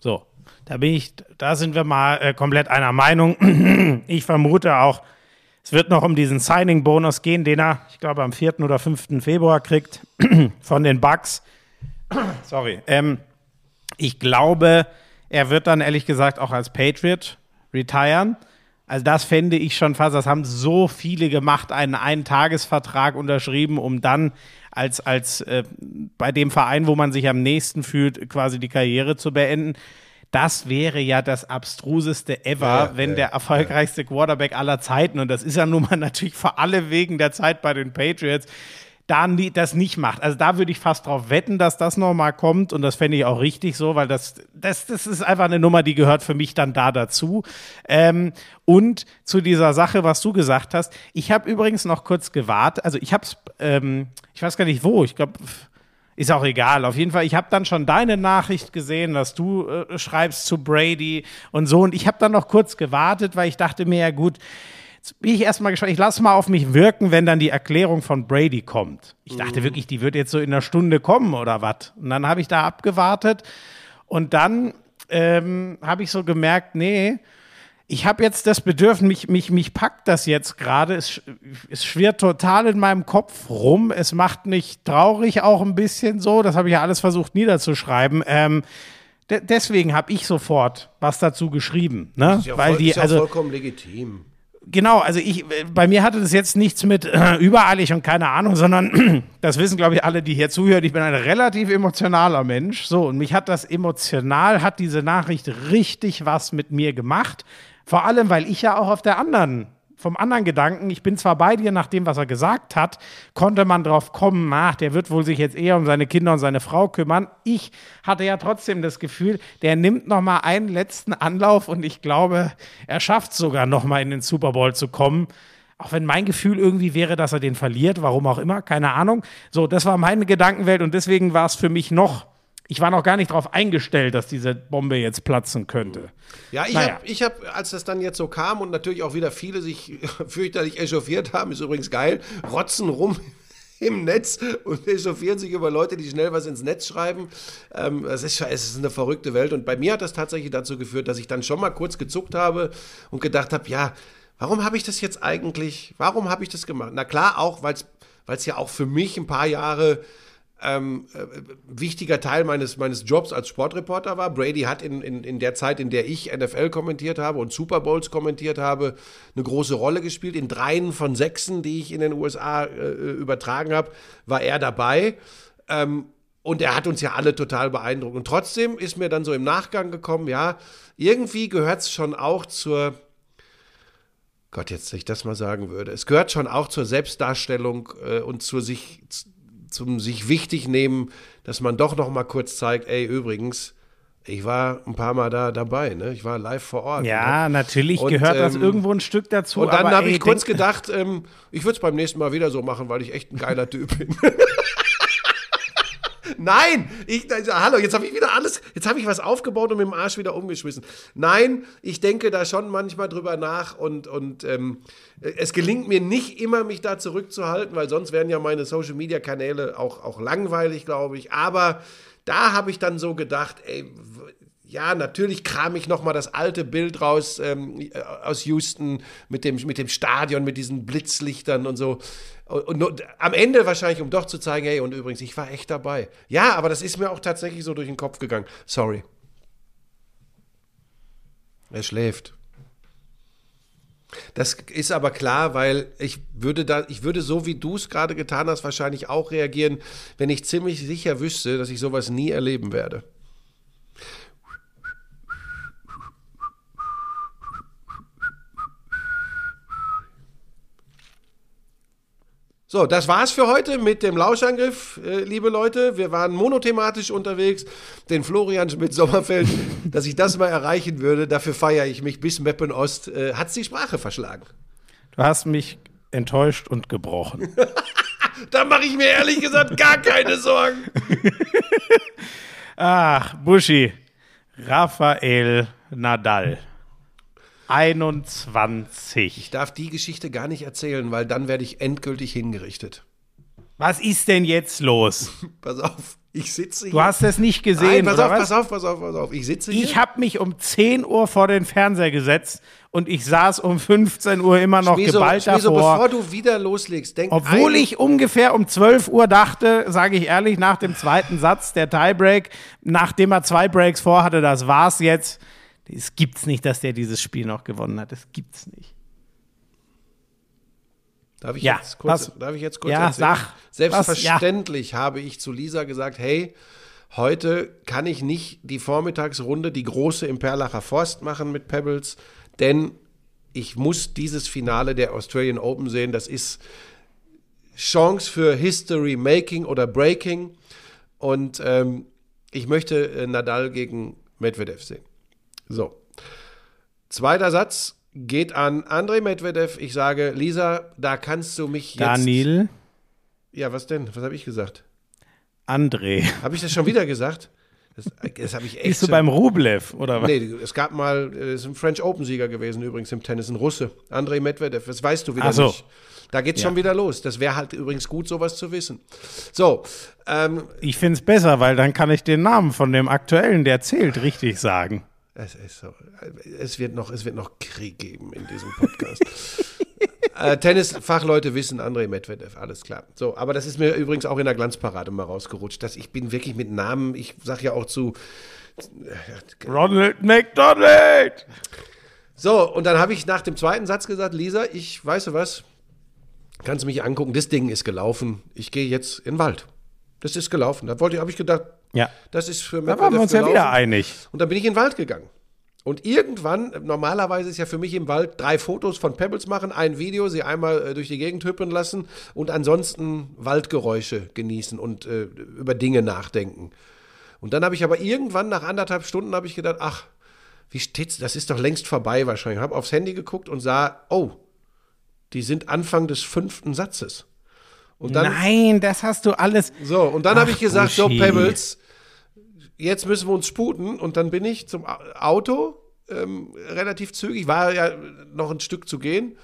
So, da bin ich, da sind wir mal äh, komplett einer Meinung. ich vermute auch, es wird noch um diesen Signing-Bonus gehen, den er, ich glaube, am 4. oder 5. Februar kriegt von den Bucks. Sorry. Ähm, ich glaube, er wird dann ehrlich gesagt auch als Patriot retiren. Also das fände ich schon fast, das haben so viele gemacht, einen Eintagesvertrag unterschrieben, um dann als, als äh, bei dem Verein, wo man sich am nächsten fühlt, quasi die Karriere zu beenden. Das wäre ja das abstruseste ever, ja, wenn ja, der erfolgreichste Quarterback aller Zeiten, und das ist ja nun mal natürlich vor allem wegen der Zeit bei den Patriots, da nie, das nicht macht. Also da würde ich fast drauf wetten, dass das nochmal kommt und das fände ich auch richtig so, weil das, das, das ist einfach eine Nummer, die gehört für mich dann da dazu. Ähm, und zu dieser Sache, was du gesagt hast, ich habe übrigens noch kurz gewartet, also ich habe es, ähm, ich weiß gar nicht wo, ich glaube, ist auch egal. Auf jeden Fall, ich habe dann schon deine Nachricht gesehen, dass du äh, schreibst zu Brady und so und ich habe dann noch kurz gewartet, weil ich dachte mir, ja gut, bin ich erstmal gespannt. Ich lasse mal auf mich wirken, wenn dann die Erklärung von Brady kommt. Ich dachte mhm. wirklich, die wird jetzt so in einer Stunde kommen oder was. Und dann habe ich da abgewartet und dann ähm, habe ich so gemerkt, nee, ich habe jetzt das Bedürfnis, mich, mich, mich packt das jetzt gerade. Es, es schwirrt total in meinem Kopf rum. Es macht mich traurig auch ein bisschen so. Das habe ich ja alles versucht niederzuschreiben. Ähm, de deswegen habe ich sofort was dazu geschrieben. Ne? Ist ja, Weil voll, die, ist ja also, vollkommen legitim genau, also ich, bei mir hatte das jetzt nichts mit äh, übereilig und keine Ahnung, sondern das wissen, glaube ich, alle, die hier zuhören. Ich bin ein relativ emotionaler Mensch. So, und mich hat das emotional, hat diese Nachricht richtig was mit mir gemacht. Vor allem, weil ich ja auch auf der anderen vom anderen Gedanken, ich bin zwar bei dir nach dem, was er gesagt hat, konnte man drauf kommen, ach, der wird wohl sich jetzt eher um seine Kinder und seine Frau kümmern. Ich hatte ja trotzdem das Gefühl, der nimmt noch mal einen letzten Anlauf und ich glaube, er schafft sogar noch mal in den Super Bowl zu kommen. Auch wenn mein Gefühl irgendwie wäre, dass er den verliert, warum auch immer, keine Ahnung. So, das war meine Gedankenwelt und deswegen war es für mich noch ich war noch gar nicht darauf eingestellt, dass diese Bombe jetzt platzen könnte. Ja, ich naja. habe, hab, als das dann jetzt so kam und natürlich auch wieder viele sich fürchterlich echauffiert haben, ist übrigens geil, rotzen rum im Netz und echauffieren sich über Leute, die schnell was ins Netz schreiben. Ähm, es, ist, es ist eine verrückte Welt. Und bei mir hat das tatsächlich dazu geführt, dass ich dann schon mal kurz gezuckt habe und gedacht habe, ja, warum habe ich das jetzt eigentlich, warum habe ich das gemacht? Na klar, auch, weil es ja auch für mich ein paar Jahre ähm, äh, wichtiger Teil meines, meines Jobs als Sportreporter war. Brady hat in, in, in der Zeit, in der ich NFL kommentiert habe und Super Bowls kommentiert habe, eine große Rolle gespielt. In dreien von sechsen, die ich in den USA äh, übertragen habe, war er dabei. Ähm, und er hat uns ja alle total beeindruckt. Und trotzdem ist mir dann so im Nachgang gekommen, ja, irgendwie gehört es schon auch zur, Gott, jetzt, wenn ich das mal sagen würde, es gehört schon auch zur Selbstdarstellung äh, und zur sich zum sich wichtig nehmen, dass man doch noch mal kurz zeigt, ey, übrigens, ich war ein paar Mal da dabei, ne? Ich war live vor Ort. Ja, ne? natürlich und, gehört ähm, das irgendwo ein Stück dazu. Und dann habe ich kurz gedacht, ähm, ich würde es beim nächsten Mal wieder so machen, weil ich echt ein geiler Typ bin. Nein, ich, also, hallo, jetzt habe ich wieder alles, jetzt habe ich was aufgebaut und mit dem Arsch wieder umgeschmissen. Nein, ich denke da schon manchmal drüber nach und, und ähm, es gelingt mir nicht immer, mich da zurückzuhalten, weil sonst wären ja meine Social-Media-Kanäle auch, auch langweilig, glaube ich. Aber da habe ich dann so gedacht, ey, ja, natürlich kram ich noch mal das alte Bild raus ähm, äh, aus Houston mit dem, mit dem Stadion, mit diesen Blitzlichtern und so. Und, und, am Ende wahrscheinlich, um doch zu zeigen, hey, und übrigens, ich war echt dabei. Ja, aber das ist mir auch tatsächlich so durch den Kopf gegangen. Sorry. Er schläft. Das ist aber klar, weil ich würde da, ich würde so wie du es gerade getan hast, wahrscheinlich auch reagieren, wenn ich ziemlich sicher wüsste, dass ich sowas nie erleben werde. So, das war's für heute mit dem Lauschangriff, äh, liebe Leute. Wir waren monothematisch unterwegs. Den Florian Schmidt-Sommerfeld, dass ich das mal erreichen würde, dafür feiere ich mich bis Meppen Ost. Äh, hat's die Sprache verschlagen. Du hast mich enttäuscht und gebrochen. Da mache ich mir ehrlich gesagt gar keine Sorgen. Ach, Buschi. Rafael Nadal. 21. Ich darf die Geschichte gar nicht erzählen, weil dann werde ich endgültig hingerichtet. Was ist denn jetzt los? Pass auf, ich sitze hier. Du hast es nicht Nein, gesehen, pass oder auf, was? pass auf, pass auf, pass auf. Ich sitze hier. Ich habe mich um 10 Uhr vor den Fernseher gesetzt und ich saß um 15 Uhr immer noch Schmieso, geballt Schmieso, davor. bevor du wieder loslegst, denk Obwohl ich ungefähr um 12 Uhr dachte, sage ich ehrlich, nach dem zweiten Satz, der Tiebreak, nachdem er zwei Breaks vorhatte, das war's jetzt. Es gibt's nicht, dass der dieses Spiel noch gewonnen hat. Das gibt's nicht. Darf ich, Ja, jetzt kurz, was- darf ich jetzt kurz Ja, erzählen? sag. Selbstverständlich habe ich zu Lisa gesagt, hey, heute kann ich nicht die Vormittagsrunde, die große im Perlacher Forst machen mit Pebbles, denn ich muss dieses Finale der Australian Open sehen. Das ist Chance für History Making oder Breaking. Und ähm, ich möchte äh, Nadal gegen Medvedev sehen. So. Zweiter Satz geht an Andrei Medvedev. Ich sage, Lisa, da kannst du mich jetzt. Daniel, Ja, was denn? Was habe ich gesagt? André. Habe ich das schon wieder gesagt? Das, das habe ich echt. Bist du beim Rublev oder was? Nee, es gab mal, äh, es ist ein French Open-Sieger gewesen, übrigens im Tennis, ein Russe. Andrei Medvedev, das weißt du wieder so. nicht. Da geht's schon wieder los. Das wäre halt übrigens gut, sowas zu wissen. So, ähm, Ich find's besser, weil dann kann ich den Namen von dem aktuellen, der zählt, richtig sagen. Es, ist so, es, wird noch, es wird noch Krieg geben in diesem Podcast. äh, Tennisfachleute wissen Andrei Medvedev, alles klar. So, aber das ist mir übrigens auch in der Glanzparade mal rausgerutscht, dass ich bin wirklich mit Namen, ich sag ja auch zu. Ronald McDonald! So, und dann habe ich nach dem zweiten Satz gesagt, Lisa, ich weißt du was, kannst du mich angucken, das Ding ist gelaufen, ich gehe jetzt in den Wald. Das ist gelaufen. Da wollte ich, habe ich gedacht, Ja, das ist für da waren wir uns ja wieder einig. Und dann bin ich in den Wald gegangen. Und irgendwann, normalerweise ist ja für mich im Wald drei Fotos von Pebbles machen, ein Video, sie einmal äh, durch die Gegend hüppeln lassen und ansonsten Waldgeräusche genießen und äh, über Dinge nachdenken. Und dann habe ich aber irgendwann nach anderthalb Stunden habe ich gedacht, ach, wie steht's? Das ist doch längst vorbei wahrscheinlich. Habe aufs Handy geguckt und sah, oh, die sind Anfang des fünften Satzes. Und dann, Nein, das hast du alles. so, und dann habe ich gesagt, so Buschi. Pebbles, jetzt müssen wir uns sputen. Und dann bin ich zum Au- Auto, ähm, relativ zügig, war ja noch ein Stück zu gehen.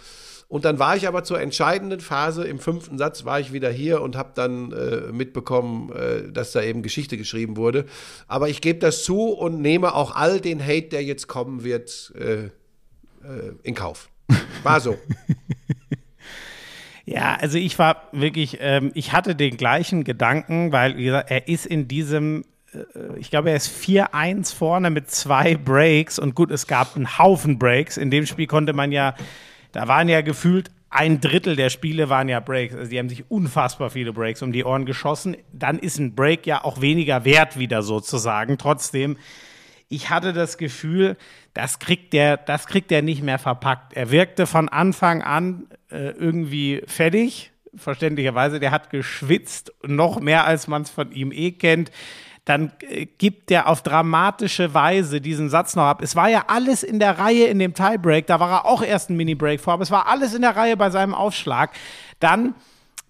Und dann war ich aber zur entscheidenden Phase, im fünften Satz war ich wieder hier und habe dann äh, mitbekommen, äh, dass da eben Geschichte geschrieben wurde. Aber ich gebe das zu und nehme auch all den Hate, der jetzt kommen wird, äh, äh, in Kauf. War so. Ja, also ich war wirklich, ähm, ich hatte den gleichen Gedanken, weil wie gesagt, er ist in diesem, ich glaube, er ist 4-1 vorne mit zwei Breaks und gut, es gab einen Haufen Breaks. In dem Spiel konnte man ja, da waren ja gefühlt ein Drittel der Spiele waren ja Breaks. Also die haben sich unfassbar viele Breaks um die Ohren geschossen. Dann ist ein Break ja auch weniger wert wieder sozusagen. Trotzdem, ich hatte das Gefühl, das kriegt der, das kriegt er nicht mehr verpackt. Er wirkte von Anfang an äh, irgendwie fertig, verständlicherweise. Der hat geschwitzt, noch mehr als man es von ihm eh kennt. Dann äh, gibt er auf dramatische Weise diesen Satz noch ab. Es war ja alles in der Reihe in dem Tiebreak, da war er auch erst ein Mini-Break vor, aber es war alles in der Reihe bei seinem Aufschlag. Dann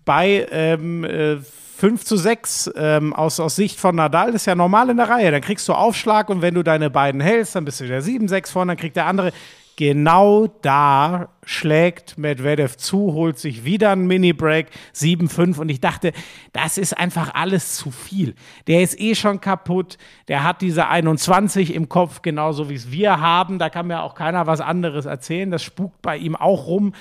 bei ähm, äh, 5 zu 6 ähm, aus, aus Sicht von Nadal, das ist ja normal in der Reihe. Dann kriegst du Aufschlag und wenn du deine beiden hältst, dann bist du wieder 7-6 vorne, dann kriegt der andere. Genau da schlägt Medvedev zu, holt sich wieder einen Mini-Break, 7-5 und ich dachte, das ist einfach alles zu viel. Der ist eh schon kaputt, der hat diese 21 im Kopf, genauso wie es wir haben, da kann mir auch keiner was anderes erzählen, das spukt bei ihm auch rum.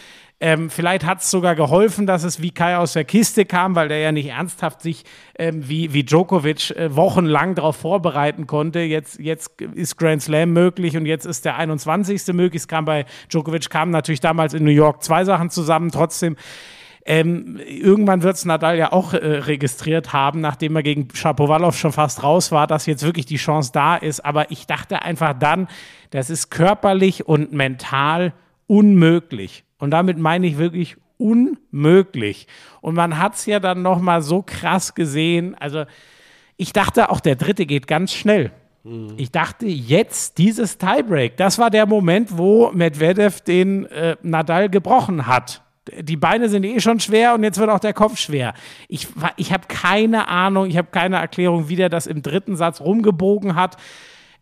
Ähm, vielleicht hat es sogar geholfen, dass es wie Kai aus der Kiste kam, weil der ja nicht ernsthaft sich ähm, wie, wie Djokovic äh, wochenlang darauf vorbereiten konnte. Jetzt, jetzt ist Grand Slam möglich und jetzt ist der 21. möglich. Es kam bei Djokovic kamen natürlich damals in New York zwei Sachen zusammen. Trotzdem ähm, irgendwann wird es Nadal ja auch äh, registriert haben, nachdem er gegen Shapovalov schon fast raus war, dass jetzt wirklich die Chance da ist. Aber ich dachte einfach dann, das ist körperlich und mental unmöglich. Und damit meine ich wirklich unmöglich. Und man hat es ja dann noch mal so krass gesehen. Also ich dachte auch, der dritte geht ganz schnell. Ich dachte, jetzt dieses Tiebreak, das war der Moment, wo Medvedev den äh, Nadal gebrochen hat. Die Beine sind eh schon schwer und jetzt wird auch der Kopf schwer. Ich, ich habe keine Ahnung, ich habe keine Erklärung, wie der das im dritten Satz rumgebogen hat.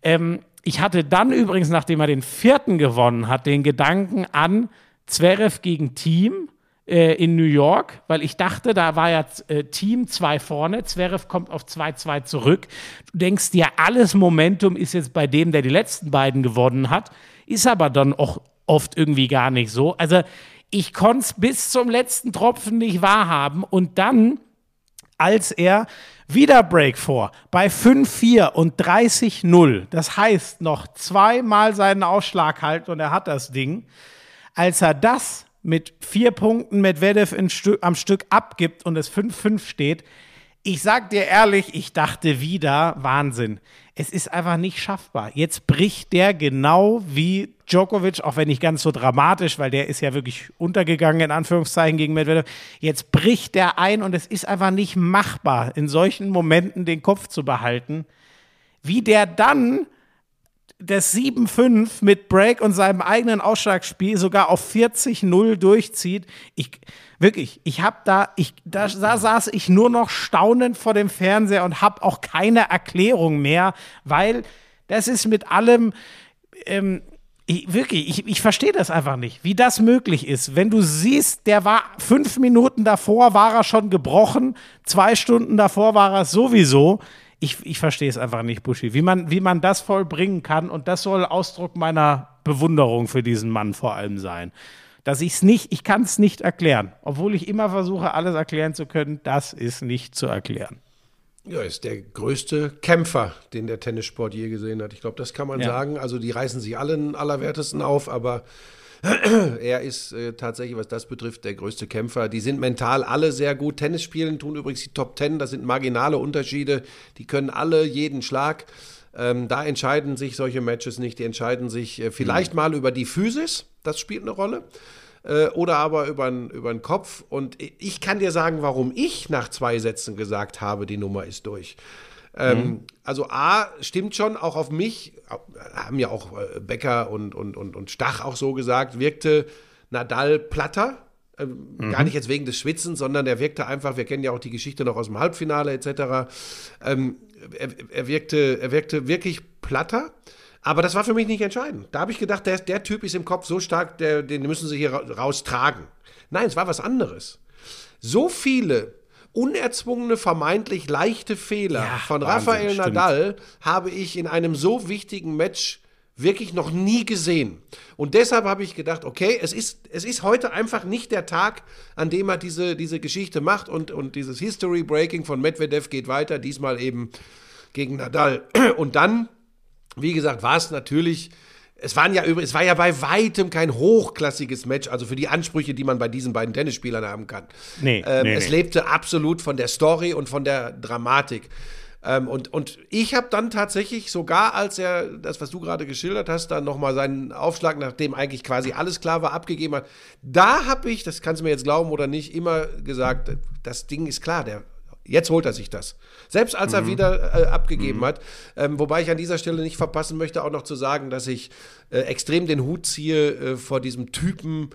Ähm, ich hatte dann übrigens, nachdem er den vierten gewonnen hat, den Gedanken an Zverev gegen Team äh, in New York, weil ich dachte, da war ja äh, Team 2 vorne, Zverev kommt auf 2-2 zurück. Du denkst dir, alles Momentum ist jetzt bei dem, der die letzten beiden gewonnen hat, ist aber dann auch oft irgendwie gar nicht so. Also ich konnte es bis zum letzten Tropfen nicht wahrhaben und dann als er wieder Break vor bei 5-4 und 30-0. Das heißt, noch zweimal seinen Ausschlag halten und er hat das Ding. Als er das mit vier Punkten Medvedev Stü am Stück abgibt und es 5-5 steht, ich sag dir ehrlich, ich dachte wieder, Wahnsinn. Es ist einfach nicht schaffbar. Jetzt bricht der genau wie Djokovic, auch wenn nicht ganz so dramatisch, weil der ist ja wirklich untergegangen, in Anführungszeichen, gegen Medvedev. Jetzt bricht der ein und es ist einfach nicht machbar, in solchen Momenten den Kopf zu behalten. Wie der dann das 7-5 mit Break und seinem eigenen Ausschlagspiel sogar auf 40-0 durchzieht. Ich, wirklich, ich habe da, ich, da, da saß ich nur noch staunend vor dem Fernseher und habe auch keine Erklärung mehr, weil das ist mit allem, ähm, ich, wirklich, ich, ich verstehe das einfach nicht, wie das möglich ist. Wenn du siehst, der war fünf Minuten davor, war er schon gebrochen, zwei Stunden davor war er es sowieso. Ich, ich verstehe es einfach nicht, Buschi, wie man, wie man das vollbringen kann. Und das soll Ausdruck meiner Bewunderung für diesen Mann vor allem sein. Dass ich es nicht, ich kann es nicht erklären. Obwohl ich immer versuche, alles erklären zu können, das ist nicht zu erklären. Ja, ist der größte Kämpfer, den der Tennissport je gesehen hat. Ich glaube, das kann man Ja. sagen. Also die reißen sich alle in allerwertesten auf, aber er ist äh, tatsächlich, was das betrifft, der größte Kämpfer. Die sind mental alle sehr gut. Tennis spielen tun übrigens die Top Ten. Das sind marginale Unterschiede. Die können alle jeden Schlag. Ähm, da entscheiden sich solche Matches nicht. Die entscheiden sich äh, vielleicht mal über die Physis. Das spielt eine Rolle äh, oder aber über den über den Kopf. Und ich kann dir sagen, warum ich nach zwei Sätzen gesagt habe, die Nummer ist durch. Ähm, Also A, stimmt schon, auch auf mich, äh, haben ja auch äh, Becker und, und, und, und Stach auch so gesagt, wirkte Nadal platter. Ähm, Gar nicht jetzt wegen des Schwitzens, sondern er wirkte einfach, wir kennen ja auch die Geschichte noch aus dem Halbfinale etc. Ähm, er, er, wirkte, er wirkte wirklich platter. Aber das war für mich nicht entscheidend. Da habe ich gedacht, der, der Typ ist im Kopf so stark, der, den müssen sie hier ra- raustragen. Nein, es war was anderes. So viele unerzwungene, vermeintlich leichte Fehler Ja, von Wahnsinn, Rafael stimmt. Nadal habe ich in einem so wichtigen Match wirklich noch nie gesehen. Und deshalb habe ich gedacht, okay, es ist, es ist heute einfach nicht der Tag, an dem er diese, diese Geschichte macht und, und dieses History Breaking von Medvedev geht weiter, diesmal eben gegen Nadal. Und dann wie gesagt, war es natürlich, es, waren ja, es war ja bei weitem kein hochklassiges Match, also für die Ansprüche, die man bei diesen beiden Tennisspielern haben kann. Nee, ähm, nee, es nee. lebte absolut von der Story und von der Dramatik. Ähm, und, und ich habe dann tatsächlich sogar, als er das, was du gerade geschildert hast, dann nochmal seinen Aufschlag, nachdem eigentlich quasi alles klar war, abgegeben hat, da habe ich, das kannst du mir jetzt glauben oder nicht, immer gesagt, das Ding ist klar, der Jetzt holt er sich das. Selbst als Mhm. er wieder äh, abgegeben hat. Ähm, wobei ich an dieser Stelle nicht verpassen möchte, auch noch zu sagen, dass ich äh, extrem den Hut ziehe äh, vor diesem Typen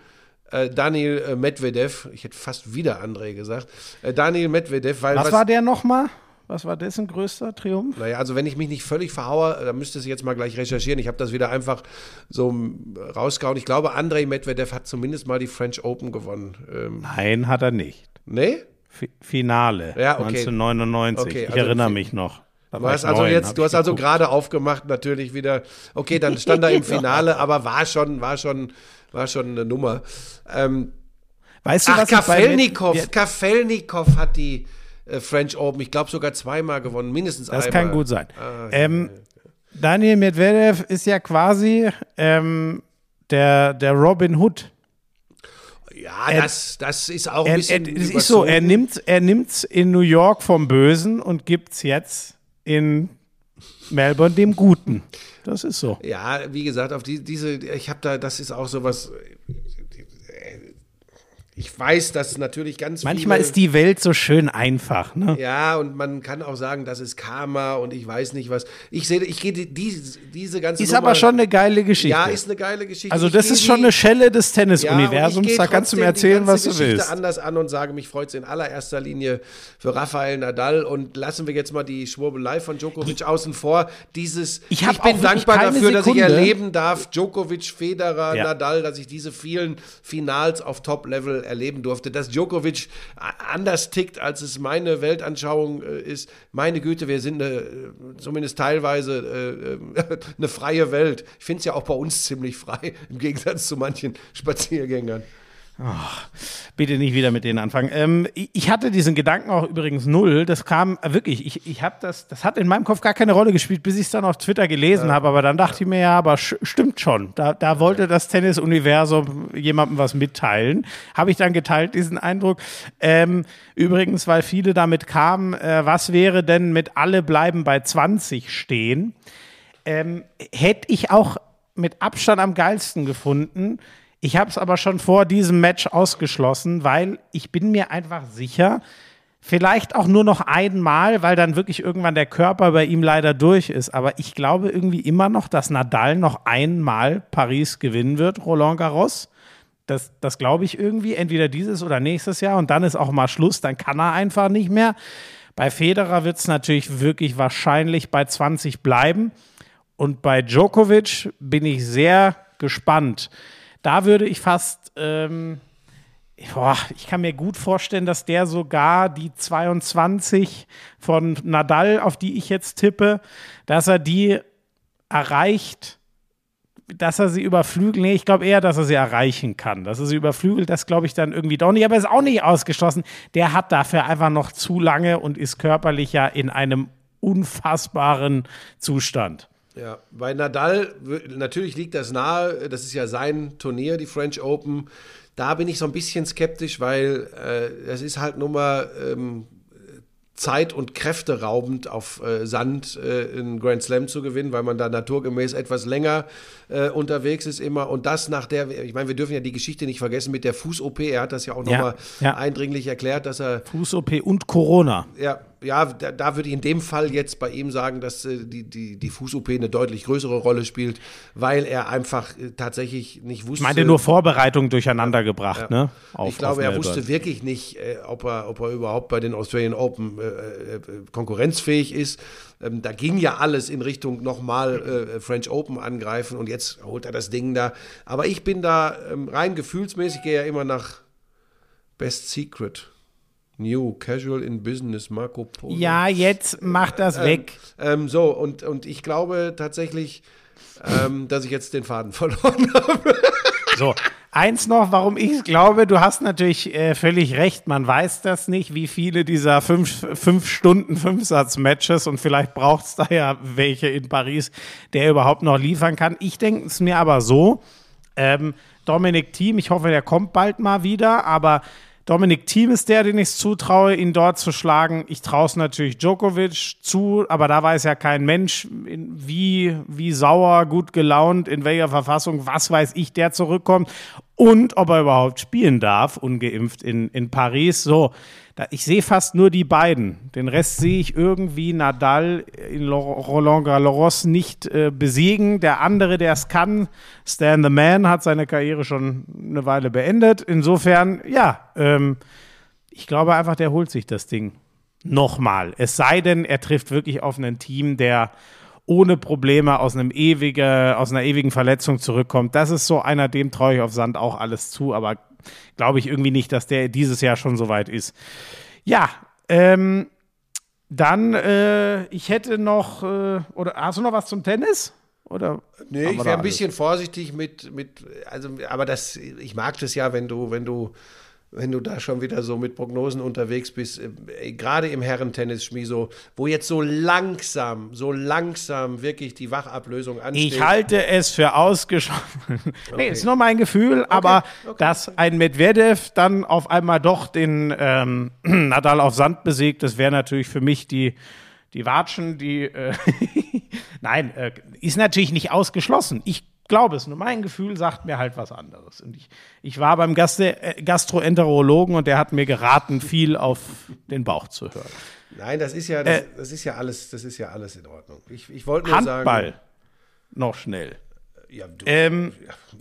äh, Daniel äh, Medvedev. Ich hätte fast wieder André gesagt. Äh, Daniel Medvedev, weil Was, war der nochmal? Was war dessen größter Triumph? naja, also wenn ich mich nicht völlig verhaue, dann müsstest du jetzt mal gleich recherchieren. Ich habe das wieder einfach so ähm, rausgehauen. Ich glaube, Andrei Medvedev hat zumindest mal die French Open gewonnen. Ähm, Nein, hat er nicht. nee? Fi- Finale Ja, okay. 1999. Okay, ich also erinnere fi- mich noch. Da Du hast ich also neun, jetzt, du ich hast also geguckt. gerade aufgemacht, natürlich wieder. Okay, dann stand er im Finale, aber war schon, war schon, war schon eine Nummer. Ähm, Weißt du, ach, was ich Kafelnikov, Kafelnikov hat die äh, French Open, ich glaube sogar zweimal gewonnen, mindestens Das einmal. kann gut sein. Ah, ähm, Daniel Medvedev ist ja quasi ähm, der, der Robin Hood. Ja, Er- das, das ist auch ein Er, er, bisschen. es ist so, er nimmt er nimmt's in New York vom Bösen und gibt's jetzt in Melbourne dem Guten. Das ist so. Ja, wie gesagt, auf die, diese, ich habe da, das ist auch sowas. Ich weiß, dass natürlich ganz Manchmal viele, ist die Welt so schön einfach, ne? Ja, und man kann auch sagen, das ist Karma und ich weiß nicht was. Ich sehe, ich gehe die, diese, diese ganze Ist Nummer, aber schon eine geile Geschichte. Ja, ist eine geile Geschichte. also Ich das ist schon die- eine Schelle des Ja, ich Tennisuniversums. gehe da kannst du mir erzählen, die was du Geschichte willst. anders an und sage, mich freut es in allererster Linie für Rafael Nadal und lassen wir jetzt mal die Schwurbelei von Djokovic außen vor. Dieses, Ich hab bin dankbar dafür, dass ich Sekunde- erleben darf, Djokovic, Federer, Ja. Nadal, dass ich diese vielen Finals auf Erleben durfte. Dass Djokovic anders tickt, als es meine Weltanschauung äh, ist. Meine Güte, wir sind eine, äh, zumindest teilweise äh, eine freie Welt. Ich finde es ja auch bei uns ziemlich frei, im Gegensatz zu manchen Spaziergängern. Bitte nicht wieder mit denen anfangen. Ähm, ich hatte diesen Gedanken auch übrigens null. Das kam äh, wirklich, ich, ich habe das, das hat in meinem Kopf gar keine Rolle gespielt, bis ich es dann auf Twitter gelesen habe. Aber dann dachte ich mir, ja, aber stimmt schon. Da, da wollte das Tennis-Universum jemandem was mitteilen. Habe ich dann geteilt, diesen Eindruck. Ähm, übrigens, weil viele damit kamen, äh, was wäre denn mit alle bleiben bei 20 stehen? ähm, hätte ich auch mit Abstand am geilsten gefunden. Ich habe es aber schon vor diesem Match ausgeschlossen, weil ich bin mir einfach sicher, vielleicht auch nur noch einmal, weil dann wirklich irgendwann der Körper bei ihm leider durch ist. Aber ich glaube irgendwie immer noch, dass Nadal noch einmal Paris gewinnen wird, Roland Garros. Das, das glaube ich irgendwie, entweder dieses oder nächstes Jahr und dann ist auch mal Schluss, dann kann er einfach nicht mehr. Bei Federer wird es natürlich wirklich wahrscheinlich bei 20 bleiben. Und bei Djokovic bin ich sehr gespannt. Da würde ich fast, ähm, boah, ich kann mir gut vorstellen, dass der sogar die 22 von Nadal, auf die ich jetzt tippe, dass er die erreicht, dass er sie überflügelt. Nee, ich glaube eher, dass er sie erreichen kann. Dass er sie überflügelt, das glaube ich dann irgendwie doch nicht. Aber ist auch nicht ausgeschlossen. Der hat dafür einfach noch zu lange und ist körperlich ja in einem unfassbaren Zustand. Ja, bei Nadal, natürlich liegt das nahe, das ist ja sein Turnier, die French Open. Da bin ich so ein bisschen skeptisch, weil äh, es ist halt nur mal ähm, zeit- und kräfteraubend auf äh, Sand äh, einen Grand Slam zu gewinnen, weil man da naturgemäß etwas länger äh, unterwegs ist immer. Und das nach der, ich meine, wir dürfen ja die Geschichte nicht vergessen mit der Fuß-OP. Er hat das ja auch Ja, nochmal ja. eindringlich erklärt, dass er Fuß-OP und Corona. ja, ja, da, da würde ich in dem Fall jetzt bei ihm sagen, dass äh, die, die, die Fuß-OP eine deutlich größere Rolle spielt, weil er einfach äh, tatsächlich nicht wusste. Ich meinte nur Vorbereitung durcheinander gebracht, ne? Auf, ich glaube, er wusste wirklich nicht, äh, ob, er, ob er überhaupt bei den Australian Open äh, äh, konkurrenzfähig ist. Ähm, da ging ja alles in Richtung nochmal äh, French Open angreifen und jetzt holt er das Ding da. Aber ich bin da ähm, rein gefühlsmäßig, gehe ja immer nach Best Secret. New Casual in Business, Marco Polo. Ja, jetzt macht das weg. Ähm, so, und, und ich glaube tatsächlich, ähm, dass ich jetzt den Faden verloren habe. So, eins noch, warum ich es glaube, du hast natürlich äh, völlig recht, man weiß das nicht, wie viele dieser fünf, fünf Stunden Fünfsatz-Matches und vielleicht braucht es da ja welche in Paris, der überhaupt noch liefern kann. Ich denke es mir aber so, ähm, Dominik Thiem, ich hoffe, der kommt bald mal wieder, aber Dominik Thiem ist der, den ich zutraue, ihn dort zu schlagen. Ich traue es natürlich Djokovic zu, aber da weiß ja kein Mensch, wie, wie sauer, gut gelaunt, in welcher Verfassung, was weiß ich, der zurückkommt und ob er überhaupt spielen darf, ungeimpft in, in Paris. So, da, ich sehe fast nur die beiden. Den Rest sehe ich irgendwie Nadal in Lo- Roland Garros nicht äh, besiegen. Der andere, der es kann, Stan the Man, hat seine Karriere schon eine Weile beendet. Insofern, ja, ähm, ich glaube einfach, der holt sich das Ding nochmal. Es sei denn, er trifft wirklich auf ein Team, der ohne Probleme aus, einem ewige, aus einer ewigen Verletzung zurückkommt. Das ist so einer, dem traue ich auf Sand auch alles zu, aber glaube ich irgendwie nicht, dass der dieses Jahr schon so weit ist. Ja, ähm, dann, äh, ich hätte noch, äh, oder hast du noch was zum Tennis? Oder Nee, ich wäre ein bisschen vorsichtig mit, mit, also, aber das, ich mag das ja, wenn du, wenn du, wenn du da schon wieder so mit Prognosen unterwegs bist, äh, gerade im Herrentennis, Schmiso, wo jetzt so langsam, so langsam wirklich die Wachablösung ansteht. Ich halte es für ausgeschlossen. nee, ist nur mein Gefühl, aber dass ein Medvedev dann auf einmal doch den ähm, Nadal auf Sand besiegt, das wäre natürlich für mich die, die Watschen, die. Äh Nein, äh, ist natürlich nicht ausgeschlossen. Ich glaube es nur. Mein Gefühl sagt mir halt was anderes. Und ich, ich war beim Gaste, äh, Gastroenterologen und der hat mir geraten, viel auf den Bauch zu hören. Nein, das ist ja, das, Äh, das ist ja alles, das ist ja alles in Ordnung. Ich, ich wollte nur Handball. sagen. Noch schnell. Ja, du, Ähm,